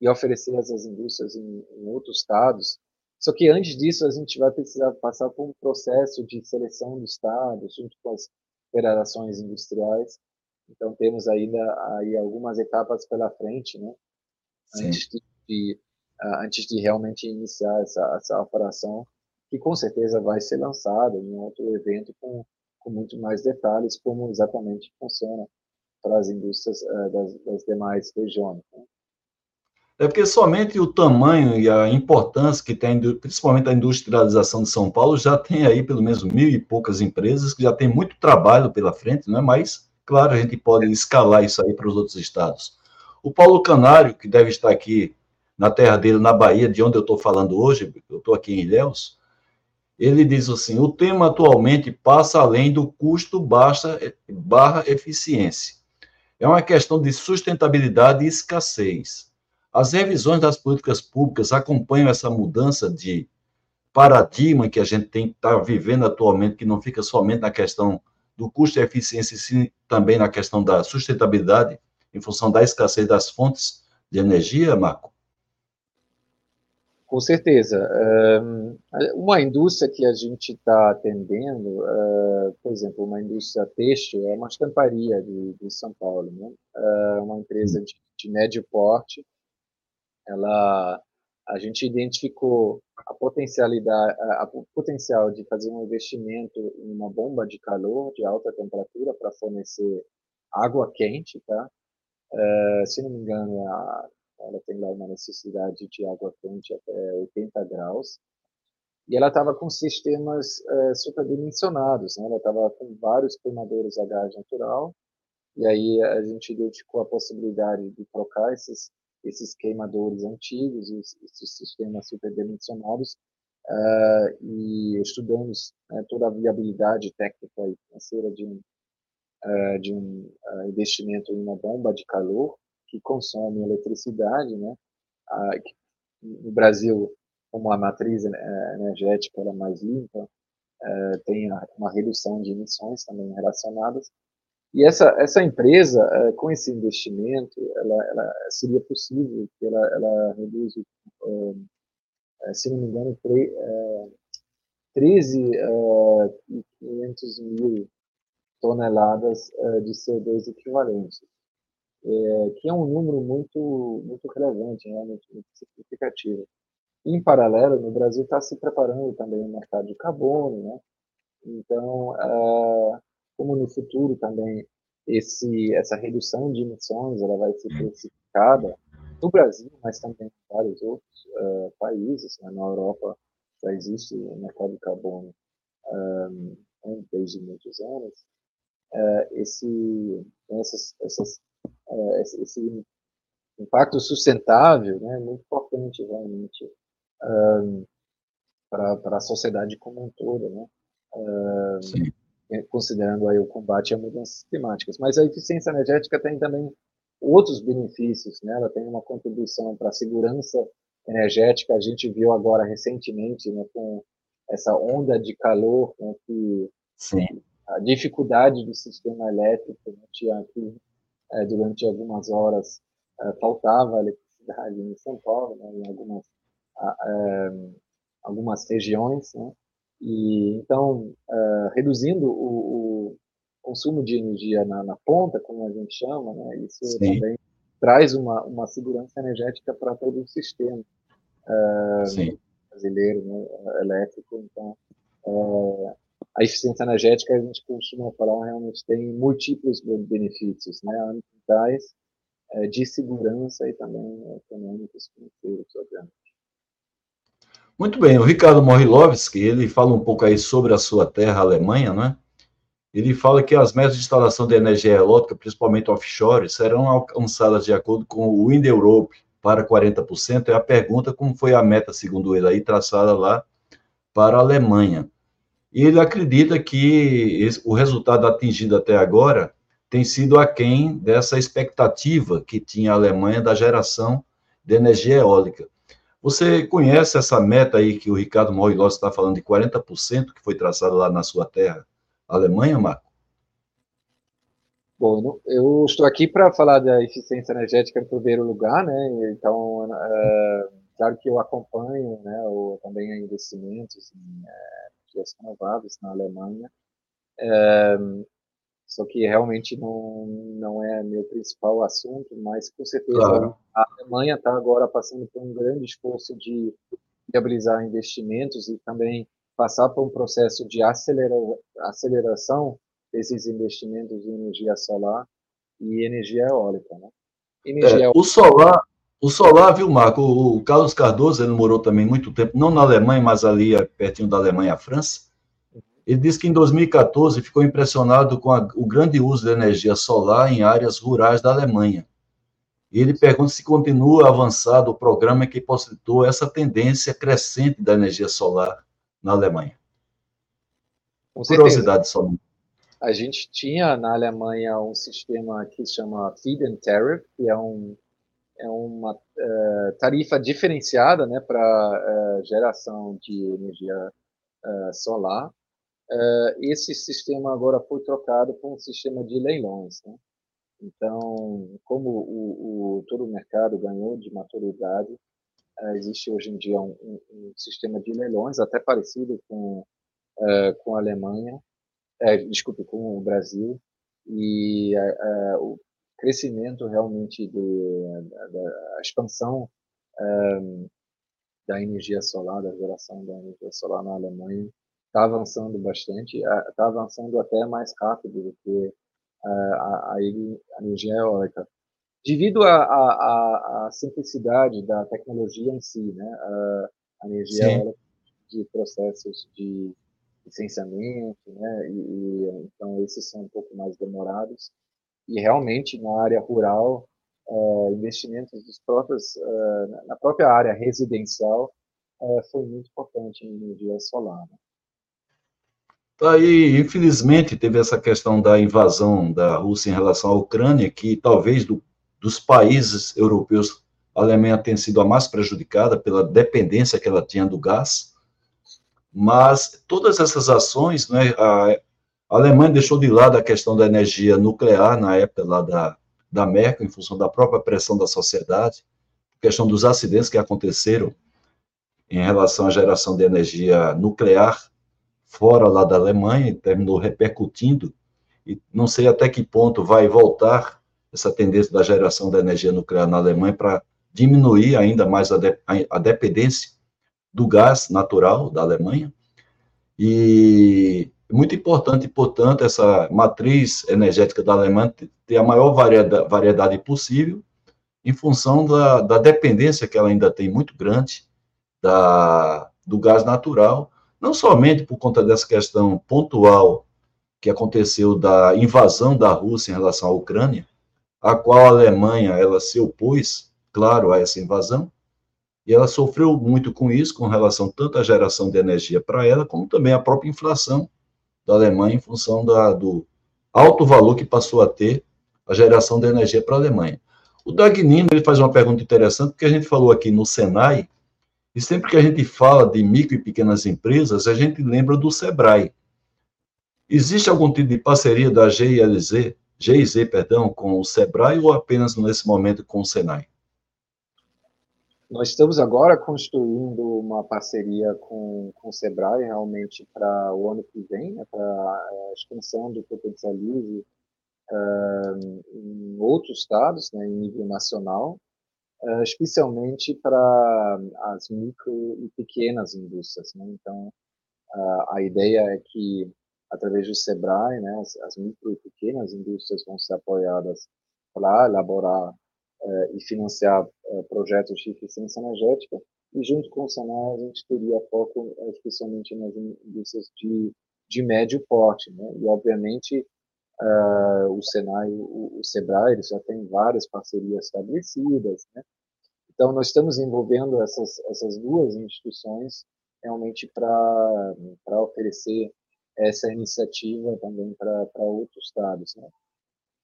e oferecer essas indústrias em, em outros estados. Só que antes disso a gente vai precisar passar por um processo de seleção do estado junto com as federações industriais. Então temos ainda aí algumas etapas pela frente, né? Antes de, antes de realmente iniciar essa, essa operação, que com certeza vai ser lançada em outro evento com, com muito mais detalhes como exatamente funciona para as indústrias uh, das, das, demais regiões. Né? É porque somente o tamanho e a importância que tem, principalmente a industrialização de São Paulo, já tem aí pelo menos mil e poucas empresas que já tem muito trabalho pela frente, não é? Mas, claro, a gente pode escalar isso aí para os outros estados. O Paulo Canário, que deve estar aqui na terra dele, na Bahia, de onde eu estou falando hoje, eu estou aqui em Ilhéus, ele diz assim: o tema atualmente passa além do custo baixa, barra eficiência. É uma questão de sustentabilidade e escassez. As revisões das políticas públicas acompanham essa mudança de paradigma que a gente tem que tá vivendo atualmente, que não fica somente na questão do custo e eficiência, sim também na questão da sustentabilidade, em função da escassez das fontes de energia, Marco? Com certeza. Uma indústria que a gente está atendendo, eh, por exemplo, uma indústria têxtil, é uma estamparia de, São Paulo, né? É uma empresa de médio porte. Ela, a gente identificou a potencialidade, a, o potencial de fazer um investimento em uma bomba de calor de alta temperatura para fornecer água quente, tá? Uh, se não me engano, a ela tem lá uma necessidade de água quente até 80 graus. E ela estava com sistemas é, superdimensionados, né? Ela estava com vários queimadores a gás natural. E aí a gente identificou a possibilidade de trocar esses esses queimadores antigos, esses sistemas superdimensionados, uh, e estudamos né, toda a viabilidade técnica e financeira de um, uh, de um uh, investimento em uma bomba de calor que consomem eletricidade, né? no Brasil, como a matriz é, energética é mais limpa, tem uma redução de emissões também relacionadas. E essa essa empresa, é, com esse investimento, ela, ela seria possível que ela, ela reduz, se não me engano, 13.500 mil toneladas de CO2 equivalentes é, que é um número muito, muito relevante, realmente muito significativo. Em paralelo, no Brasil está se preparando também o mercado de carbono, né? Então, é, como no futuro também esse, essa redução de emissões ela vai ser precificada no Brasil, mas também em vários outros uh, países. Né? Na Europa já existe o mercado de carbono um, desde muitos anos. Uh, esse, essas, essas é, esse impacto sustentável né, é muito importante realmente um, para a sociedade como um todo, né? Um, considerando aí o combate a mudanças climáticas. Mas a eficiência energética tem também outros benefícios, né? Ela tem uma contribuição para a segurança energética. A gente viu agora recentemente, né, com essa onda de calor, né, que Sim. a dificuldade do sistema elétrico né, tinha é, durante algumas horas é, faltava eletricidade em São Paulo, né, em algumas, é, algumas regiões, né, e então é, reduzindo o, o, consumo de energia na, na, ponta, como a gente chama, né, isso Sim. também traz uma, uma segurança energética para todo o sistema é, brasileiro, né, elétrico, então é, a eficiência energética, a gente costuma falar, realmente tem múltiplos benefícios, né, ambientais, de segurança e também econômicos, financeiros, obviamente. Muito bem, o Ricardo Morilovski, ele fala um pouco aí sobre a sua terra, a Alemanha, né? Ele fala que as metas de instalação de energia eólica, principalmente offshore, serão alcançadas de acordo com o Wind Europe para 40%. É a pergunta como foi a meta, segundo ele, aí traçada lá para a Alemanha. E ele acredita que esse, o resultado atingido até agora tem sido aquém dessa expectativa que tinha a Alemanha da geração de energia eólica. Você conhece essa meta aí que o Ricardo Morilós está falando de 40% que foi traçada lá na sua terra, Alemanha, Marco? Bom, eu estou aqui para falar da eficiência energética em primeiro lugar, né? Então, é, claro que eu acompanho, né? Ou também investimentos em é, energias renováveis na Alemanha. É, só que realmente não, não é meu principal assunto, mas com certeza claro. a Alemanha está agora passando por um grande esforço de viabilizar investimentos e também passar por um processo de acelera, aceleração desses investimentos em energia solar e energia eólica. Né? Energia é, o solar, o solar, viu, Marco? O, Carlos Cardoso, ele morou também muito tempo, não na Alemanha, mas ali pertinho da Alemanha, a França. Ele disse que em 2014 ficou impressionado com a, o grande uso da energia solar em áreas rurais da Alemanha. E ele pergunta se continua avançado o programa que possibilitou essa tendência crescente da energia solar na Alemanha. Com Curiosidade só. A gente tinha na Alemanha um sistema que se chama Feed-in Tariff, que é, um, é uma uh, tarifa diferenciada né, para uh, eh, geração de energia uh, solar esse sistema agora foi trocado por um sistema de leilões. Né? Então, como o, o, todo o mercado ganhou de maturidade, uh, existe hoje em dia um, um, um, sistema de leilões, até parecido com, uh, com a Alemanha, desculpe, com o Brasil, e o crescimento realmente de, da, da expansão da energia solar, da geração da energia solar na Alemanha, está avançando bastante, está avançando até mais rápido do que a, a, a energia eólica. Devido à simplicidade da tecnologia em si, né, a, a energia Sim. eólica de processos de licenciamento, né, e, e, então esses são um pouco mais demorados, e realmente na área rural, uh, investimentos dos próprios, na própria área residencial foi muito importante em energia solar. Né? Aí, infelizmente, teve essa questão da invasão da Rússia em relação à Ucrânia, que talvez do, dos países europeus, a Alemanha tenha sido a mais prejudicada pela dependência que ela tinha do gás. Mas todas essas ações, né, a, a Alemanha deixou de lado a questão da energia nuclear na época lá da, da Merkel, em função da própria pressão da sociedade, questão dos acidentes que aconteceram em relação à geração de energia nuclear fora lá da Alemanha e terminou repercutindo, e não sei até que ponto vai voltar essa tendência da geração da energia nuclear na Alemanha para diminuir ainda mais a, de, a, dependência do gás natural da Alemanha. E muito importante, portanto, essa matriz energética da Alemanha ter a maior variedade, variedade possível, em função da, da, dependência que ela ainda tem muito grande da, do gás natural não somente por conta dessa questão pontual que aconteceu da invasão da Rússia em relação à Ucrânia, a qual a Alemanha ela se opôs, claro, a essa invasão, e ela sofreu muito com isso, com relação tanto à geração de energia para ela, como também à própria inflação da Alemanha, em função da, do alto valor que passou a ter a geração de energia para a Alemanha. O Dagnino ele faz uma pergunta interessante, porque a gente falou aqui no Senai e sempre que a gente fala de micro e pequenas empresas, a gente lembra do Sebrae. Existe algum tipo de parceria da GILZ, GIZ, perdão, com o Sebrae ou apenas nesse momento com o Senai? Nós estamos agora construindo uma parceria com, com o Sebrae, realmente, para o ano que vem, né, para a expansão do Potencialize uh, em outros estados, né, em nível nacional, uh, especialmente para as micro e pequenas indústrias. Né? Então, uh, a ideia é que, através do SEBRAE, né, as, micro e pequenas indústrias vão ser apoiadas para elaborar uh, e financiar projetos de eficiência energética, e junto com o Senai a gente teria foco especialmente nas indústrias de, de médio porte, né? e obviamente Uh, o Senai, o, o Sebrae, eles já têm várias parcerias estabelecidas, né? Então, nós estamos envolvendo essas, essas duas instituições realmente para oferecer essa iniciativa também para outros estados, né?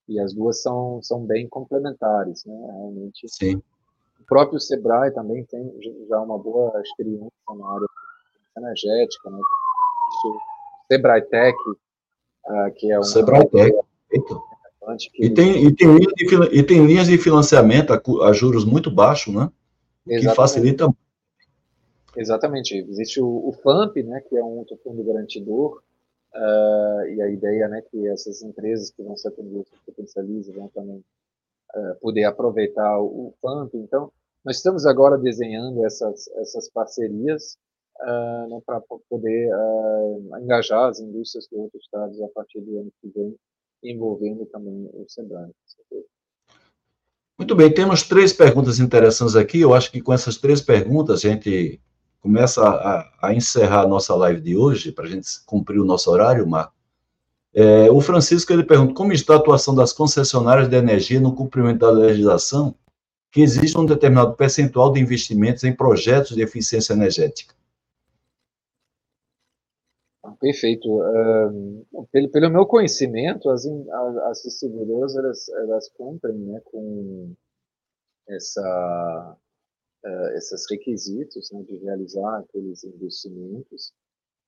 E as duas são, são bem complementares, né? Realmente. Sim. O próprio Sebrae também tem já uma boa experiência na área energética, né? O Sebrae Tech, uh, que é um... Sebrae Tech, E tem, e, tem linhas de, e tem linhas de financiamento a, a juros muito baixos, né? Exatamente. Que facilita Exatamente. Existe o, o FAMP, né, que é um outro fundo garantidor, uh, e a ideia né, que essas empresas que vão ser atendidas potencializam vão também uh, poder aproveitar o, o FAMP. Então, nós estamos agora desenhando essas, essas parcerias uh, né, para poder engajar as indústrias de outros estados a partir do ano que vem envolvendo também o SEBRAE. Muito bem, temos três perguntas interessantes aqui. Eu acho que com essas três perguntas a gente começa a, a encerrar a nossa live de hoje, para a gente cumprir o nosso horário, Marco. É, o Francisco ele pergunta como está a atuação das concessionárias de energia no cumprimento da legislação que existe um determinado percentual de investimentos em projetos de eficiência energética. Perfeito. Pelo, pelo, meu conhecimento, as, as distribuidoras elas, elas cumprem né, com essa, uh, esses requisitos né, de realizar aqueles investimentos.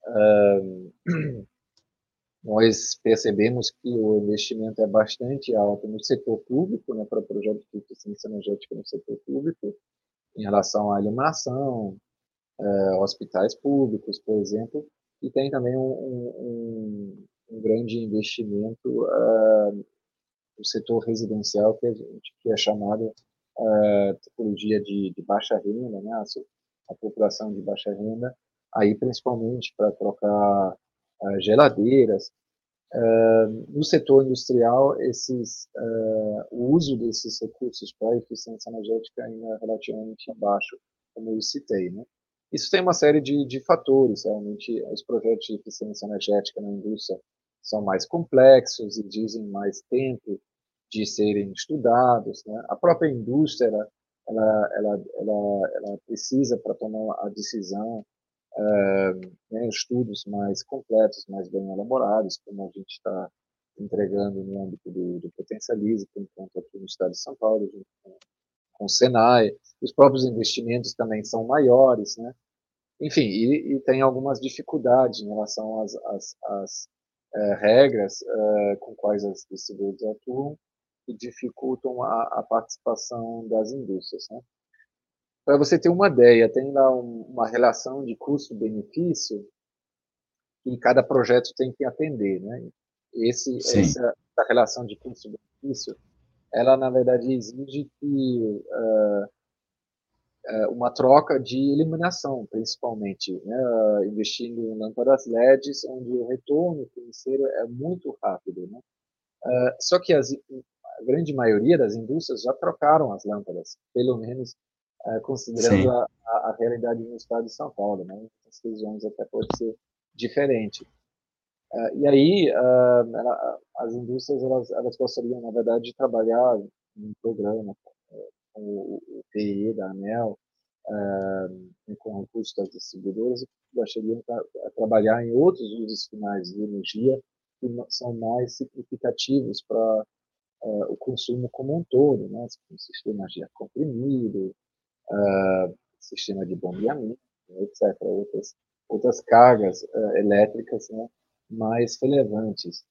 Nós percebemos que o investimento é bastante alto no setor público, né, para projetos de eficiência energética no setor público, em relação à iluminação, uh, hospitais públicos, por exemplo, e tem também um, um, um grande investimento uh, no setor residencial, que, é, que é chamado uh, tipologia de, de, baixa renda, né, a, a, população de baixa renda, aí principalmente para trocar uh, geladeiras. Uh, no setor industrial, esses, o uso desses recursos para eficiência energética ainda é relativamente baixo, como eu citei. Né? Isso tem uma série de, de fatores. Realmente, os projetos de eficiência energética na indústria são mais complexos e dizem mais tempo de serem estudados. Né? A própria indústria ela, ela, ela, ela precisa, para tomar a decisão, uh, né, estudos mais completos, mais bem elaborados, como a gente está entregando no âmbito do, do Potencialize, por enquanto aqui no estado de São Paulo, junto com, com o Senai. Os próprios investimentos também são maiores, né? Enfim, e, e, tem algumas dificuldades em relação às, às, às é, regras é, com quais as distribuidoras atuam que dificultam a, a participação das indústrias. Né? Para você ter uma ideia, tem lá um, uma relação de custo-benefício que cada projeto tem que atender. Né? Esse, essa, essa, relação de custo-benefício, ela na verdade exige que uh, é, uma troca de iluminação, principalmente, né, investindo em lâmpadas LEDs, onde o retorno financeiro é muito rápido. Né? Uh, só que as, a grande maioria das indústrias já trocaram as lâmpadas, pelo menos uh, considerando a, a, a, realidade no estado de São Paulo. Né? As regiões até pode ser diferente. Uh, e aí, ela, as indústrias elas, elas gostariam, na verdade, de trabalhar em um programa com o, PE da ANEL, com recursos das distribuidoras, gostariam de trabalhar em outros usos finais de energia que são mais significativos para o consumo como um todo, né? como sistema de ar comprimido, uh, sistema de bombeamento, etc. Outras, outras cargas uh, elétricas né? Mais relevantes.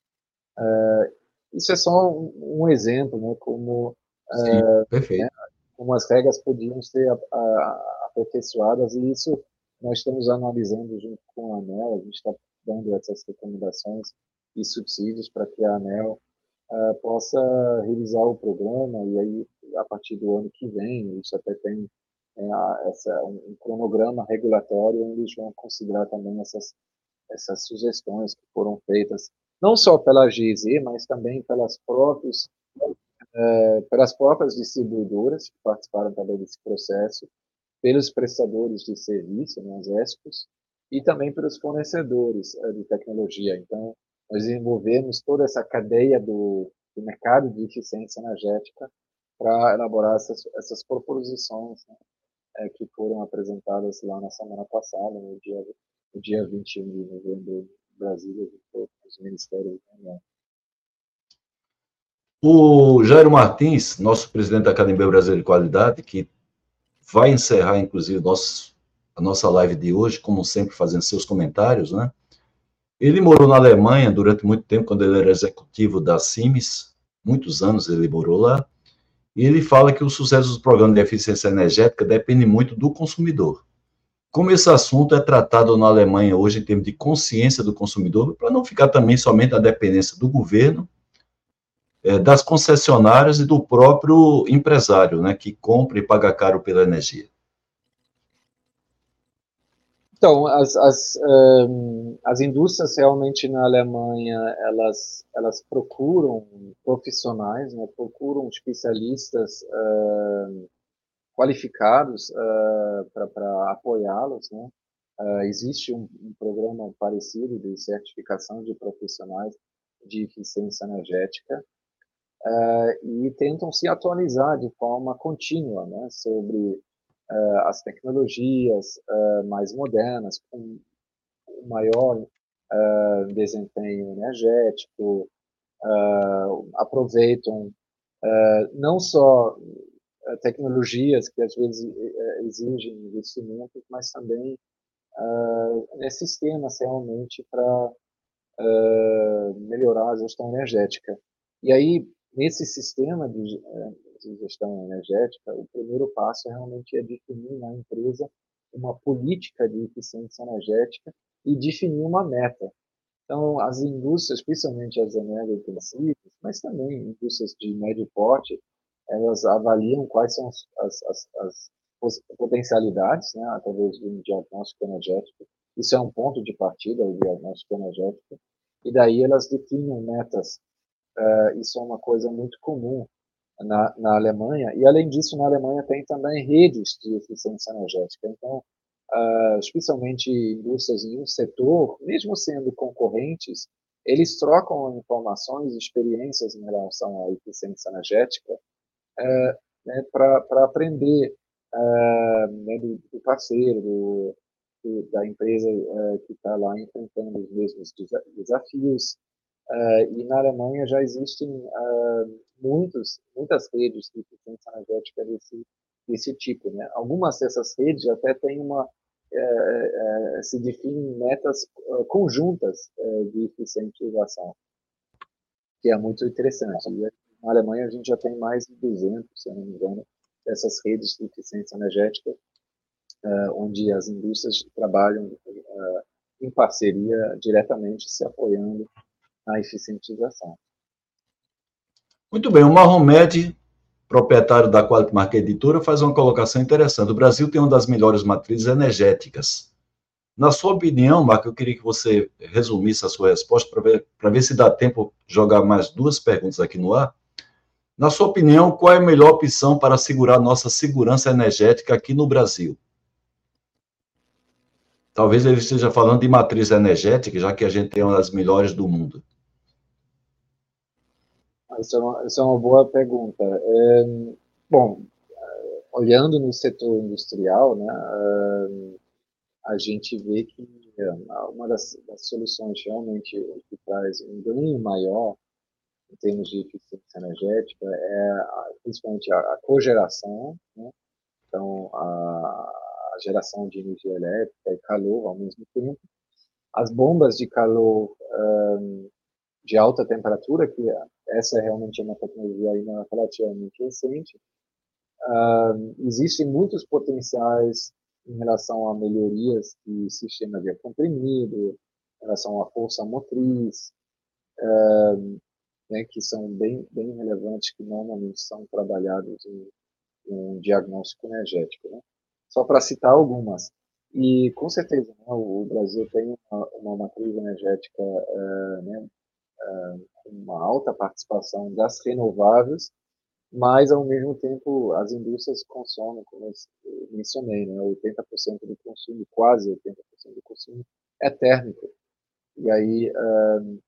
isso é só um, um exemplo, né? como Sim, perfeito. Né? como as regras podiam ser aperfeiçoadas, e isso nós estamos analisando junto com a ANEL, a gente está dando essas recomendações e subsídios para que a ANEL uh, possa revisar o programa, e aí, a partir do ano que vem, isso até tem é, essa, um cronograma regulatório onde eles vão considerar também essas, essas sugestões que foram feitas, não só pela GZ, mas também pelas próprias é, pelas próprias distribuidoras que participaram também desse processo, pelos prestadores de serviço, né, os ESCOs, e também pelos fornecedores é, de tecnologia. Então, nós desenvolvemos toda essa cadeia do, do mercado de eficiência energética para elaborar essas, essas proposições né, é, que foram apresentadas lá na semana passada, no dia, no dia 21 de novembro, em Brasília, com os ministérios da. O Jairo Martins, nosso presidente da Academia Brasileira de Qualidade, que vai encerrar, inclusive, nosso, a nossa live de hoje, como sempre, fazendo seus comentários, né? Ele morou na Alemanha durante muito tempo, quando ele era executivo da Siemens, muitos anos ele morou lá, e ele fala que o sucesso dos programas de eficiência energética depende muito do consumidor. Como esse assunto é tratado na Alemanha hoje em termos de consciência do consumidor, para não ficar também somente a dependência do governo, é, das concessionárias e do próprio empresário, né, que compra e paga caro pela energia. Então, as, as, um, as indústrias realmente na Alemanha, elas, elas procuram profissionais, né, procuram especialistas uh, qualificados uh, para apoiá-los. Né? Uh, existe um, um, programa parecido de certificação de profissionais de eficiência energética e tentam se atualizar de forma contínua né, sobre uh, as tecnologias uh, mais modernas, com maior uh, desempenho energético, aproveitam não só tecnologias que às vezes exigem investimentos, mas também uh, sistemas realmente para melhorar a gestão energética. E aí, nesse sistema de, de gestão energética, o primeiro passo realmente é definir na empresa uma política de eficiência energética e definir uma meta. Então, as indústrias, especialmente as energointensivas, mas também indústrias de médio porte, elas avaliam quais são as, as, as, potencialidades, né, através de um diagnóstico energético. Isso é um ponto de partida, o diagnóstico energético. E daí elas definem metas. Uh, isso é uma coisa muito comum na, na Alemanha, e além disso, na Alemanha tem também redes de eficiência energética. Então, uh, especialmente indústrias em um setor, mesmo sendo concorrentes, eles trocam informações experiências em relação à eficiência energética uh, né, para aprender uh, né, do, do, parceiro, do, do, da empresa que está lá enfrentando os mesmos desafios. e na Alemanha já existem muitos, muitas redes de eficiência energética desse, desse tipo. Né? Algumas dessas redes até têm uma, é, é, se definem metas conjuntas é, de eficientização, que é muito interessante. Na Alemanha a gente já tem mais de 200, se não me engano, dessas redes de eficiência energética, uh, onde as indústrias trabalham uh, em parceria diretamente se apoiando na eficientização. Muito bem, o Marromed, proprietário da Quality Market Editora, faz uma colocação interessante. O Brasil tem uma das melhores matrizes energéticas. Na sua opinião, Marco, eu queria que você resumisse a sua resposta para ver, ver se dá tempo jogar mais duas perguntas aqui no ar. Na sua opinião, qual é a melhor opção para assegurar nossa segurança energética aqui no Brasil? Talvez ele esteja falando de matriz energética, já que a gente tem uma das melhores do mundo. Essa é uma, é uma boa pergunta. É, bom, olhando no setor industrial, né, a gente vê que é, uma das, das, soluções realmente que traz um ganho maior em termos de eficiência energética é principalmente a, cogeração, né? então a, geração de energia elétrica e calor ao mesmo tempo. As bombas de calor um, de alta temperatura, que essa é realmente uma tecnologia ainda relativamente recente. Uh, existem muitos potenciais em relação a melhorias de sistema de comprimido, em relação à força motriz, uh, né, que são bem, bem relevantes, que normalmente são trabalhados em, em um diagnóstico energético. Né? Só para citar algumas. E, com certeza, né, o Brasil tem uma, uma matriz energética uh, né, uma alta participação das renováveis, mas ao mesmo tempo as indústrias consomem, como eu mencionei, né, 80% do consumo, quase 80% do consumo é térmico. E aí uh,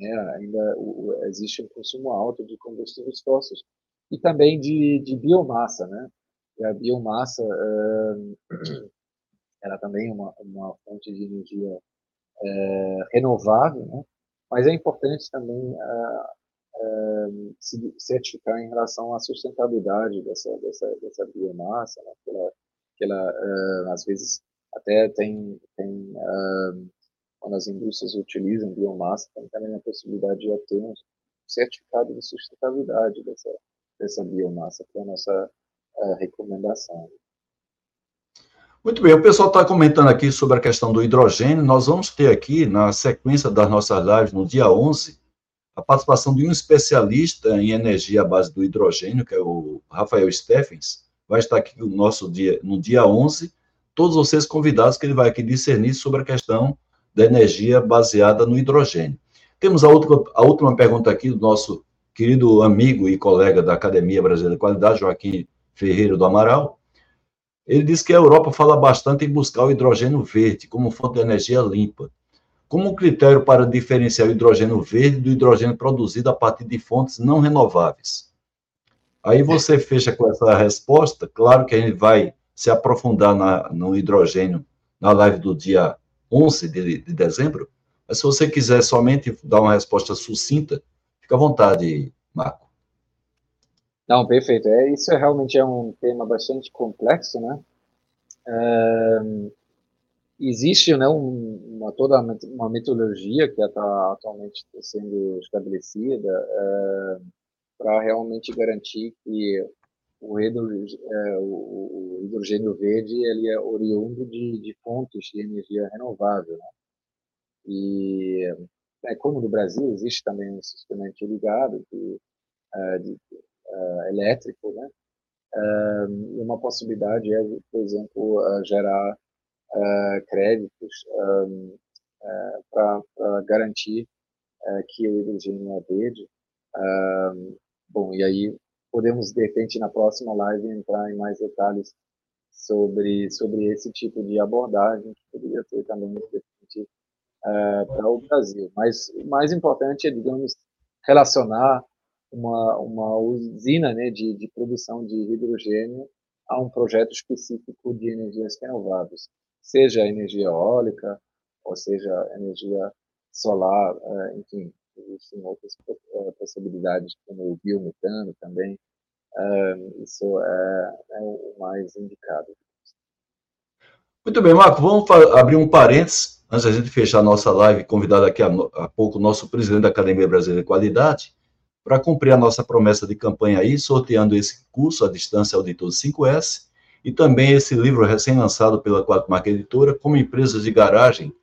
é, ainda o, existe um consumo alto de combustíveis fósseis e também de, de biomassa, né? E a biomassa uh, ela também é uma, uma fonte de energia uh, renovável, né? Mas é importante também uh, se certificar em relação à sustentabilidade dessa, dessa, dessa biomassa, né? que ela, que ela uh, às vezes até tem, tem quando as indústrias utilizam biomassa, tem também a possibilidade de obter um certificado de sustentabilidade dessa, dessa biomassa, que é a nossa uh, recomendação. Muito bem, o pessoal está comentando aqui sobre a questão do hidrogênio. Nós vamos ter aqui, na sequência das nossas lives, no dia 11, a participação de um especialista em energia à base do hidrogênio, que é o Rafael Steffens, vai estar aqui no nosso dia, no dia 11. Todos vocês convidados, que ele vai aqui discernir sobre a questão da energia baseada no hidrogênio. Temos a, outra, a última pergunta aqui do nosso querido amigo e colega da Academia Brasileira de Qualidade, Joaquim Ferreira do Amaral. Ele diz que a Europa fala bastante em buscar o hidrogênio verde como fonte de energia limpa. Como critério para diferenciar o hidrogênio verde do hidrogênio produzido a partir de fontes não renováveis? Aí você fecha com essa resposta. Claro que a gente vai se aprofundar na, no hidrogênio na live do dia 11 de, de dezembro. Mas se você quiser somente dar uma resposta sucinta, fica à vontade, Marco. Não, perfeito. É, isso é, realmente é um tema bastante complexo, né? Existe né, um, uma, toda uma metodologia que está atualmente sendo estabelecida para realmente garantir que o, é, o, hidrogênio verde ele é oriundo de, de fontes de energia renovável. Né? E, é, como no Brasil, existe também um sistema interligado de, é, de, uh, elétrico, né? Uh, uma possibilidade é, por exemplo, uh, gerar créditos para garantir que o hidrogênio é verde. bom, e aí podemos, de repente, na próxima live, entrar em mais detalhes sobre, sobre esse tipo de abordagem que poderia ter também, de repente, para o Brasil. Mas o mais importante é, digamos, relacionar uma, uma usina né, de, de produção de hidrogênio a um projeto específico de energias renováveis, seja energia eólica, ou seja energia solar, eh, enfim, existem outras eh, possibilidades, como o biometano também, eh, isso é, é o mais indicado. Muito bem, Marco, vamos abrir um parênteses, antes da gente fechar a nossa live, convidar daqui a, a pouco o nosso presidente da Academia Brasileira de Qualidade, para cumprir a nossa promessa de campanha aí, sorteando esse curso à distância Auditor 5S e também esse livro recém-lançado pela Quatro Marca Editora, Como Empresas de Garagem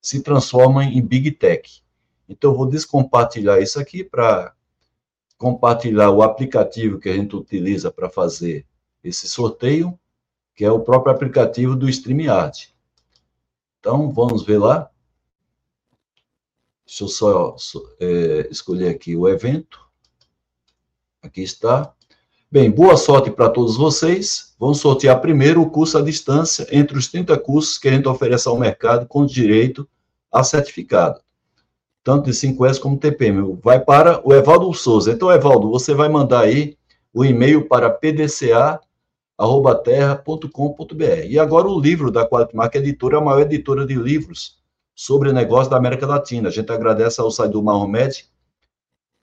se Transformam em Big Tech. Então, eu vou descompartilhar isso aqui para compartilhar o aplicativo que a gente utiliza para fazer esse sorteio, que é o próprio aplicativo do StreamYard. Então, vamos ver lá. Deixa eu só é, escolher aqui o evento. Aqui está. Bem, boa sorte para todos vocês. Vamos sortear primeiro o curso à distância, entre os 30 cursos que a gente oferece ao mercado com direito a certificado. Tanto de 5S como TPM. Vai para o Evaldo Souza. Então, Evaldo, você vai mandar aí o e-mail para pdca.terra.com.br. E agora o livro da Qualimark Editora é a maior editora de livros sobre negócio da América Latina. A gente agradece ao Saidu Mahomet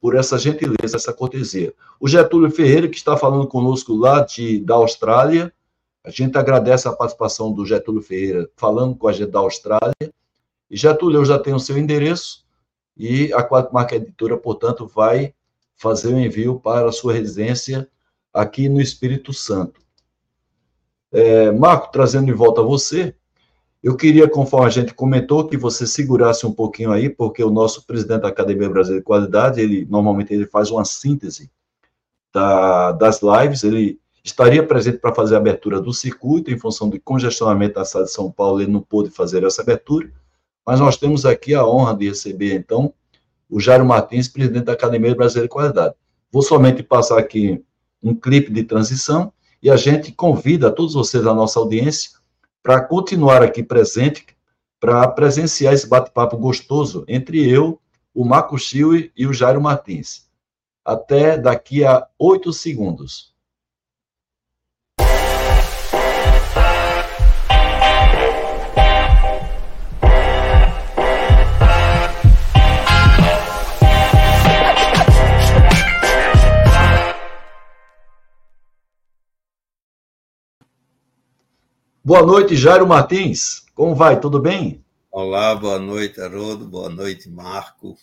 por essa gentileza, essa cortesia. O Getúlio Ferreira, que está falando conosco lá de, da Austrália, a gente agradece a participação do Getúlio Ferreira falando com a gente da Austrália. E Getúlio, eu já tenho o seu endereço e a Quatro Marca Editora, portanto, vai fazer o envio para a sua residência aqui no Espírito Santo. É, Marco, trazendo de volta você, eu queria, conforme a gente comentou, que você segurasse um pouquinho aí, porque o nosso presidente da Academia Brasileira de Qualidade, ele normalmente ele faz uma síntese da, das lives, ele estaria presente para fazer a abertura do circuito, em função do congestionamento da cidade de São Paulo, ele não pôde fazer essa abertura, mas nós temos aqui a honra de receber, então, o Jairo Martins, presidente da Academia Brasileira de Qualidade. Vou somente passar aqui um clipe de transição, e a gente convida a todos vocês da nossa audiência para continuar aqui presente, para presenciar esse bate-papo gostoso entre eu, o Marco Chiu e o Jairo Martins. Até daqui a oito segundos. Boa noite, Jairo Martins. Como vai? Tudo bem? Olá, boa noite, Haroldo. Boa noite, Marco.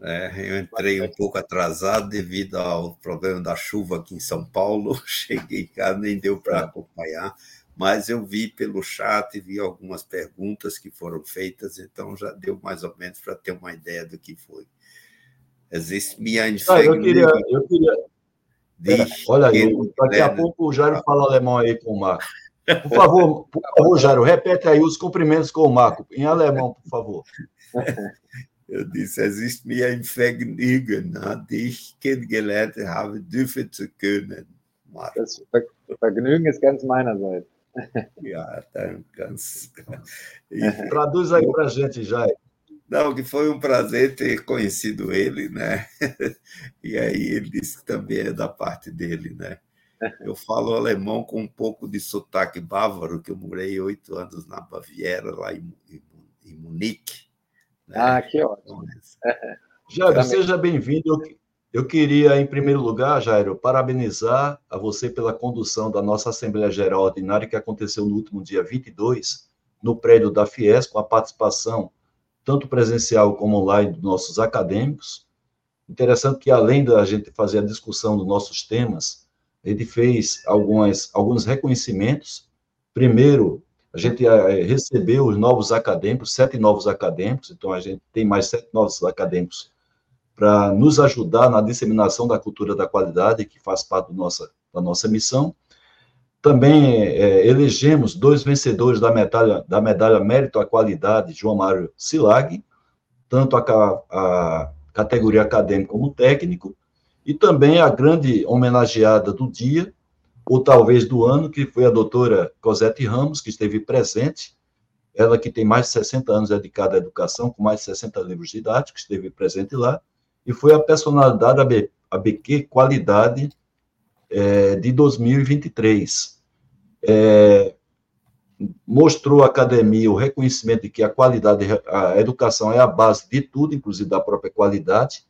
É, eu entrei um pouco atrasado devido ao problema da chuva aqui em São Paulo. Cheguei cá, nem deu para acompanhar, mas eu vi pelo chat, vi algumas perguntas que foram feitas, então já deu mais ou menos para ter uma ideia do que foi. Existe minha ah, eu queria, eu queria... Olha aí, daqui a pouco o Jairo fala alemão aí com o Marco. Por favor, por favor, Jairo, repete aí os cumprimentos com o Marco, em alemão, por favor. Eu disse, es ist mir ein Vergnügen, dich kennengelernt habe, dürfen zu können. Das Vergnügen ist ganz meinerseits. Ja, dann ganz. Traduz aí para a gente, Jair. Não, que foi um prazer ter conhecido ele, né? E aí ele disse que também é da parte dele, né? Eu falo alemão com um pouco de sotaque bávaro, que eu morei oito anos na Baviera, lá em, em Munique. Né? Ah, que ótimo. Jairo, seja bem-vindo. Eu queria, em primeiro lugar, Jairo, parabenizar a você pela condução da nossa Assembleia Geral Ordinária, que aconteceu no último dia 22, no prédio da Fies, com a participação tanto presencial como online dos nossos acadêmicos. Interessante que, além da gente fazer a discussão dos nossos temas, ele fez algumas, alguns reconhecimentos. Primeiro, a gente eh, recebeu os novos acadêmicos, sete novos acadêmicos, então a gente tem mais sete novos acadêmicos para nos ajudar na disseminação da cultura da qualidade, que faz parte nossa, da nossa missão. Também é, elegemos dois vencedores da medalha, da medalha Mérito à Qualidade, João Mário Silag, tanto a, a categoria acadêmica como técnico, e também a grande homenageada do dia, ou talvez do ano, que foi a doutora Cosette Ramos, que esteve presente, ela que tem mais de 60 anos dedicada à educação, com mais de 60 livros didáticos, esteve presente lá, e foi a personalidade ABQ Qualidade é, de 2023. É, mostrou à academia o reconhecimento de que a qualidade, a educação é a base de tudo, inclusive da própria qualidade,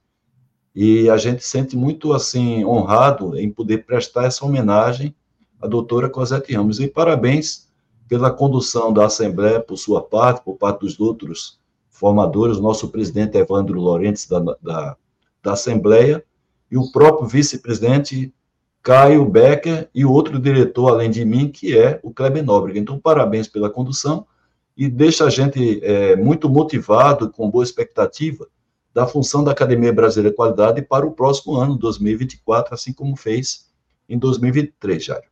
e a gente sente muito, assim, honrado em poder prestar essa homenagem à doutora Cosette Ramos. E parabéns pela condução da Assembleia, por sua parte, por parte dos outros formadores, nosso presidente Evandro Lorentes, da, da, da Assembleia, e o próprio vice-presidente Caio Becker, e o outro diretor, além de mim, que é o Kleber Nóbrega. Então, parabéns pela condução, e deixa a gente é, muito motivado, com boa expectativa, da função da Academia Brasileira de Qualidade para o próximo ano, 2024, assim como fez em 2023, Jário.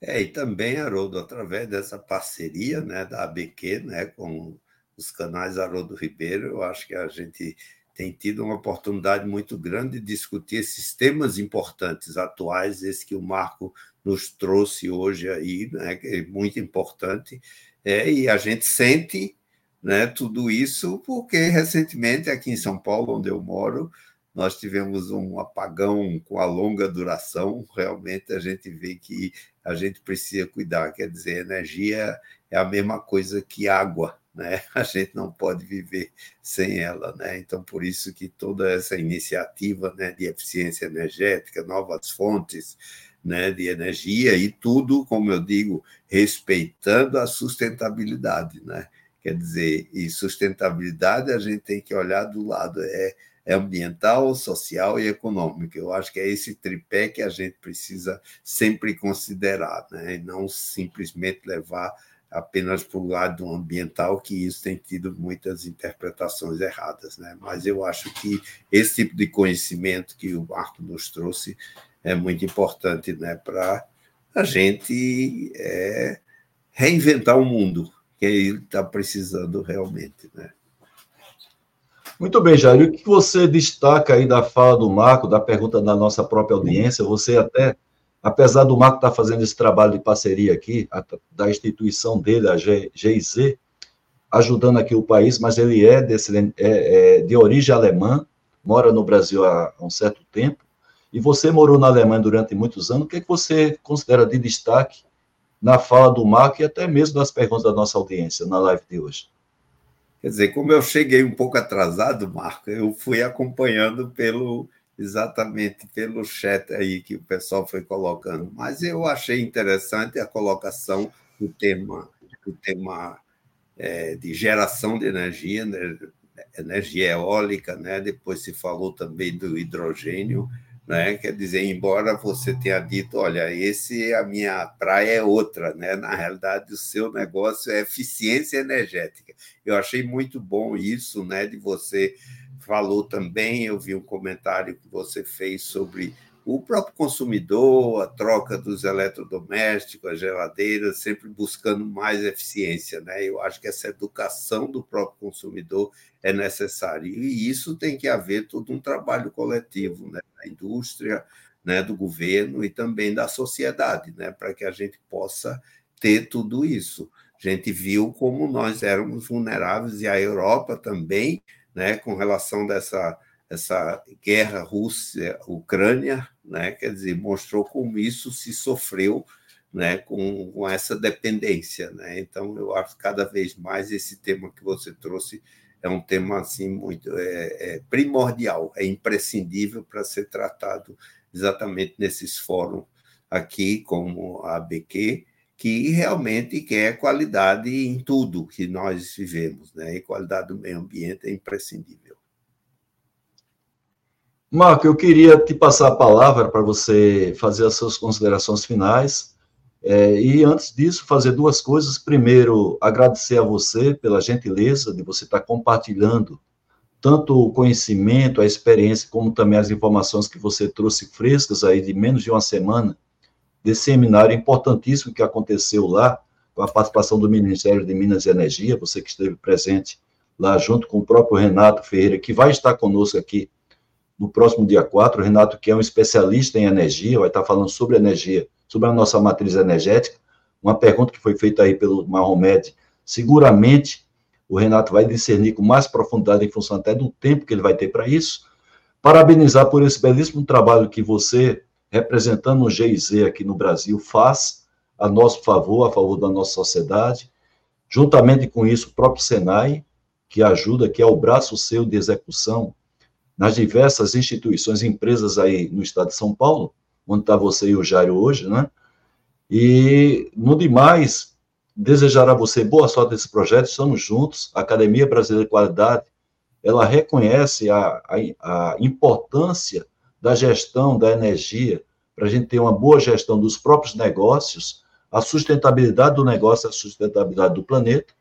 É, e também, Haroldo, através dessa parceria né, da ABQ né, com os canais Haroldo Ribeiro, eu acho que a gente tem tido uma oportunidade muito grande de discutir esses temas importantes, atuais, esse que o Marco nos trouxe hoje aí, né, é muito importante, é, e a gente sente né, tudo isso porque recentemente aqui em São Paulo, onde eu moro, nós tivemos um apagão com a longa duração. Realmente a gente vê que a gente precisa cuidar. Quer dizer, energia é a mesma coisa que água, né? A gente não pode viver sem ela, né? Então por isso que toda essa iniciativa, né, de eficiência energética, novas fontes, né, de energia e tudo, como eu digo, respeitando a sustentabilidade, né? Quer dizer, e sustentabilidade a gente tem que olhar do lado é, é ambiental, social e econômico. Eu acho que é esse tripé que a gente precisa sempre considerar, né? e não simplesmente levar apenas para o lado ambiental, que isso tem tido muitas interpretações erradas. Né? Mas eu acho que esse tipo de conhecimento que o Marco nos trouxe é muito importante né? para a gente é, reinventar o mundo, que ele está precisando realmente. Né? Muito bem, Jair. O que você destaca aí da fala do Marco, da pergunta da nossa própria audiência? Você até, apesar do Marco estar tá fazendo esse trabalho de parceria aqui, da instituição dele, a GIZ, ajudando aqui o país, mas ele é, desse, é, é de origem alemã, mora no Brasil há um certo tempo, e você morou na Alemanha durante muitos anos. O que, é que você considera de destaque na fala do Marco e até mesmo das perguntas da nossa audiência na live de hoje. Quer dizer, como eu cheguei um pouco atrasado, Marco, eu fui acompanhando pelo exatamente pelo chat aí que o pessoal foi colocando, mas eu achei interessante a colocação do tema, do tema é, de geração de energia, né? energia eólica, né? depois se falou também do hidrogênio, né? quer dizer, embora você tenha dito, olha, esse a minha praia é outra, né? na realidade o seu negócio é eficiência energética. Eu achei muito bom isso, né? de você falou também, eu vi um comentário que você fez sobre o próprio consumidor, a troca dos eletrodomésticos, as geladeiras, sempre buscando mais eficiência. Né? Eu acho que essa educação do próprio consumidor é necessária. E isso tem que haver todo um trabalho coletivo né? da indústria, né? do governo e também da sociedade, né? para que a gente possa ter tudo isso. A gente viu como nós éramos vulneráveis e a Europa também, né? com relação dessa essa guerra Rússia-Ucrânia, né? quer dizer, mostrou como isso se sofreu né? com, com essa dependência. Né? Então, eu acho que cada vez mais esse tema que você trouxe é um tema assim muito é, é primordial, é imprescindível para ser tratado exatamente nesses fóruns aqui, como a ABQ, que realmente quer qualidade em tudo que nós vivemos, né? E qualidade do meio ambiente é imprescindível. Marco, eu queria te passar a palavra para você fazer as suas considerações finais. É, e antes disso, fazer duas coisas. Primeiro, agradecer a você pela gentileza de você estar compartilhando tanto o conhecimento, a experiência, como também as informações que você trouxe frescas aí de menos de uma semana desse seminário importantíssimo que aconteceu lá, com a participação do Ministério de Minas e Energia, você que esteve presente lá junto com o próprio Renato Ferreira, que vai estar conosco aqui no próximo dia 4. O Renato, que é um especialista em energia, vai estar falando sobre energia, sobre a nossa matriz energética. Uma pergunta que foi feita aí pelo Mahomed. Seguramente o Renato vai discernir com mais profundidade em função até do tempo que ele vai ter para isso. Parabenizar por esse belíssimo trabalho que você, representando o GIZ aqui no Brasil, faz a nosso favor, a favor da nossa sociedade. Juntamente com isso, o próprio Senai, que ajuda, que é o braço seu de execução nas diversas instituições, empresas aí no estado de São Paulo, onde está você e o Jairo hoje, né? E, no demais, desejar a você boa sorte nesse projeto, estamos juntos, a Academia Brasileira de Qualidade, ela reconhece a, a, a importância da gestão da energia, para a gente ter uma boa gestão dos próprios negócios, a sustentabilidade do negócio, a sustentabilidade do planeta.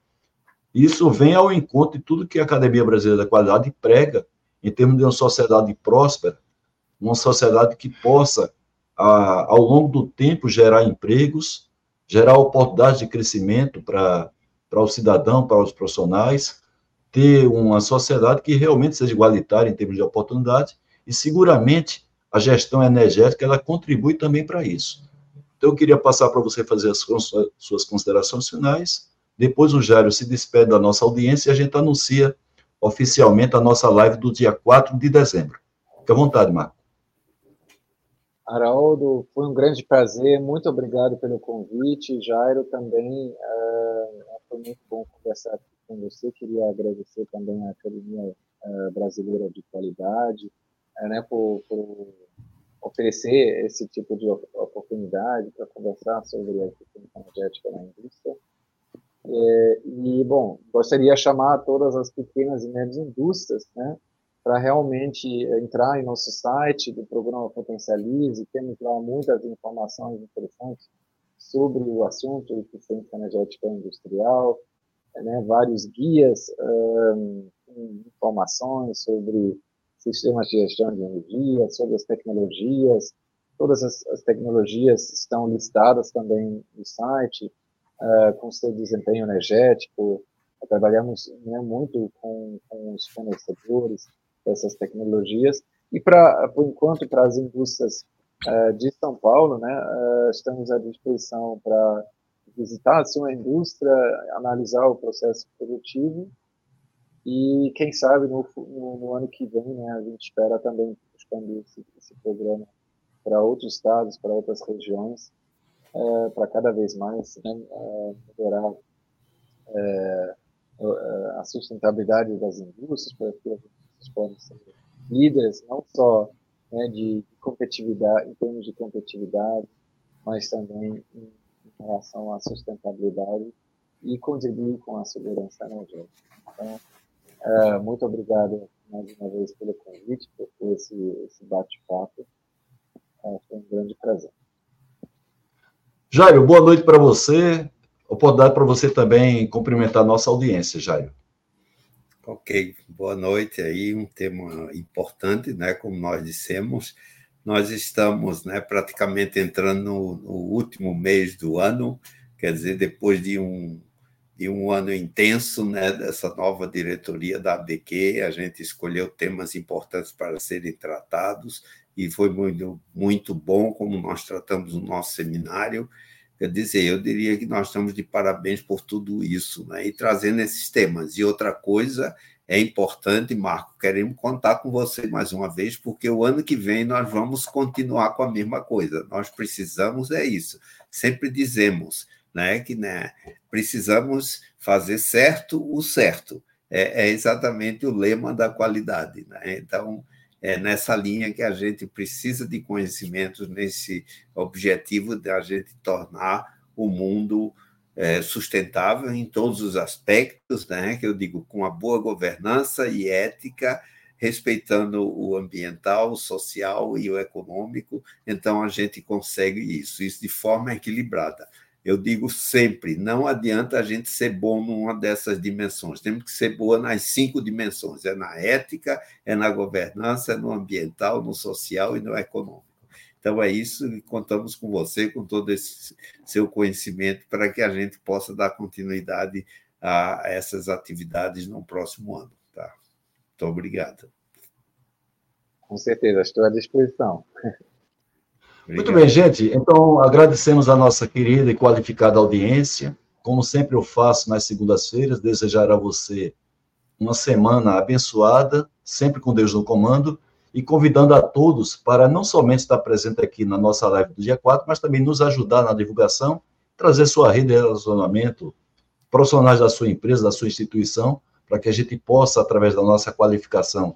Isso vem ao encontro de tudo que a Academia Brasileira da Qualidade prega em termos de uma sociedade próspera, uma sociedade que possa, a, ao longo do tempo, gerar empregos, gerar oportunidades de crescimento para o cidadão, para os profissionais, ter uma sociedade que realmente seja igualitária em termos de oportunidade, e seguramente a gestão energética ela contribui também para isso. Então, eu queria passar para você fazer as suas considerações finais. Depois, o Jário se despede da nossa audiência e a gente anuncia oficialmente a nossa live do dia 4 de dezembro. Fique à vontade, Marco. Haroldo, foi um grande prazer, muito obrigado pelo convite. Jairo, também uh, foi muito bom conversar com você. Queria agradecer também à Academia uh, Brasileira de Qualidade uh, né, por, por, oferecer esse tipo de oportunidade para conversar sobre a eficiência energética na indústria. É, e, bom, gostaria de chamar todas as pequenas e médias indústrias, né, para realmente entrar em nosso site do programa Potencialize, temos lá muitas informações interessantes sobre o assunto eficiência energética industrial, né, vários guias, um, informações sobre sistemas de gestão de energia, sobre as tecnologias, todas as, as tecnologias estão listadas também no site, uh, com seu desempenho energético. Trabalhamos né, muito com, com os fornecedores dessas tecnologias. E, pra, por enquanto, para as indústrias uh, de São Paulo, né, uh, estamos à disposição para visitar a sua indústria, analisar o processo produtivo e, quem sabe, no, no, no ano que vem, né, a gente espera também expandir esse, esse programa para outros estados, para outras regiões, é, para cada vez mais né, melhorar é, a sustentabilidade das indústrias, para que as indústrias possam ser líderes, não só né, de competitividade, em termos de competitividade, mas também em, relação à sustentabilidade e contribuir com a segurança energética. Então, É, muito obrigado mais uma vez pelo convite, por esse, esse bate-papo. É, foi um grande prazer. Jairo, boa noite para você. Oportunidade para você também cumprimentar nossa audiência, Jairo. Ok, boa noite aí, um tema importante, né, como nós dissemos, nós estamos né, praticamente entrando no, no, último mês do ano, quer dizer, depois de um, de um ano intenso né, dessa nova diretoria da ABQ, a gente escolheu temas importantes para serem tratados e foi muito, muito bom como nós tratamos o nosso seminário. Quer dizer, eu diria que nós estamos de parabéns por tudo isso, né? e trazendo esses temas. E outra coisa é importante, Marco, queremos contar com você mais uma vez, porque o ano que vem nós vamos continuar com a mesma coisa. Nós precisamos, é isso. Sempre dizemos né, que né, precisamos fazer certo o certo. É, é exatamente o lema da qualidade. Né? Então, é nessa linha que a gente precisa de conhecimentos, nesse objetivo de a gente tornar o mundo é, sustentável em todos os aspectos, né? que eu digo, com a boa governança e ética, respeitando o ambiental, o social e o econômico, então a gente consegue isso, isso de forma equilibrada. Eu digo sempre, não adianta a gente ser bom numa dessas dimensões, temos que ser boa nas cinco dimensões, é na ética, é na governança, é no ambiental, no social e no econômico. Então é isso e contamos com você, com todo esse seu conhecimento, para que a gente possa dar continuidade a essas atividades no próximo ano. Tá? Muito obrigado. Com certeza, estou à disposição. Muito bem, gente. Então, agradecemos a nossa querida e qualificada audiência. Como sempre eu faço nas segundas-feiras, desejar a você uma semana abençoada, sempre com Deus no comando e convidando a todos para não somente estar presente aqui na nossa live do dia 4, mas também nos ajudar na divulgação, trazer sua rede de relacionamento, profissionais da sua empresa, da sua instituição, para que a gente possa, através da nossa qualificação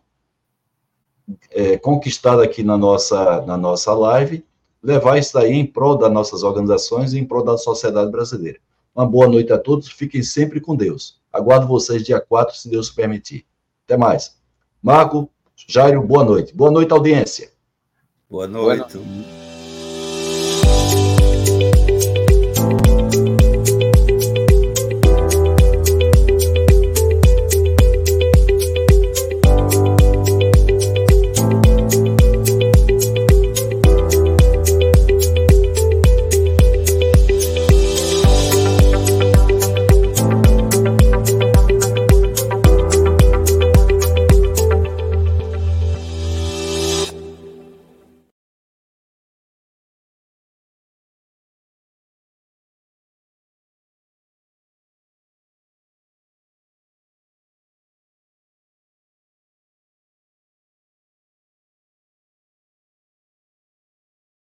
é, conquistada aqui na nossa, na nossa live, levar isso aí em prol das nossas organizações e em prol da sociedade brasileira. Uma boa noite a todos, fiquem sempre com Deus. Aguardo vocês dia 4, se Deus permitir. Até mais. Marco, Jairo, boa noite. Boa noite, audiência. Boa noite. Boa noite.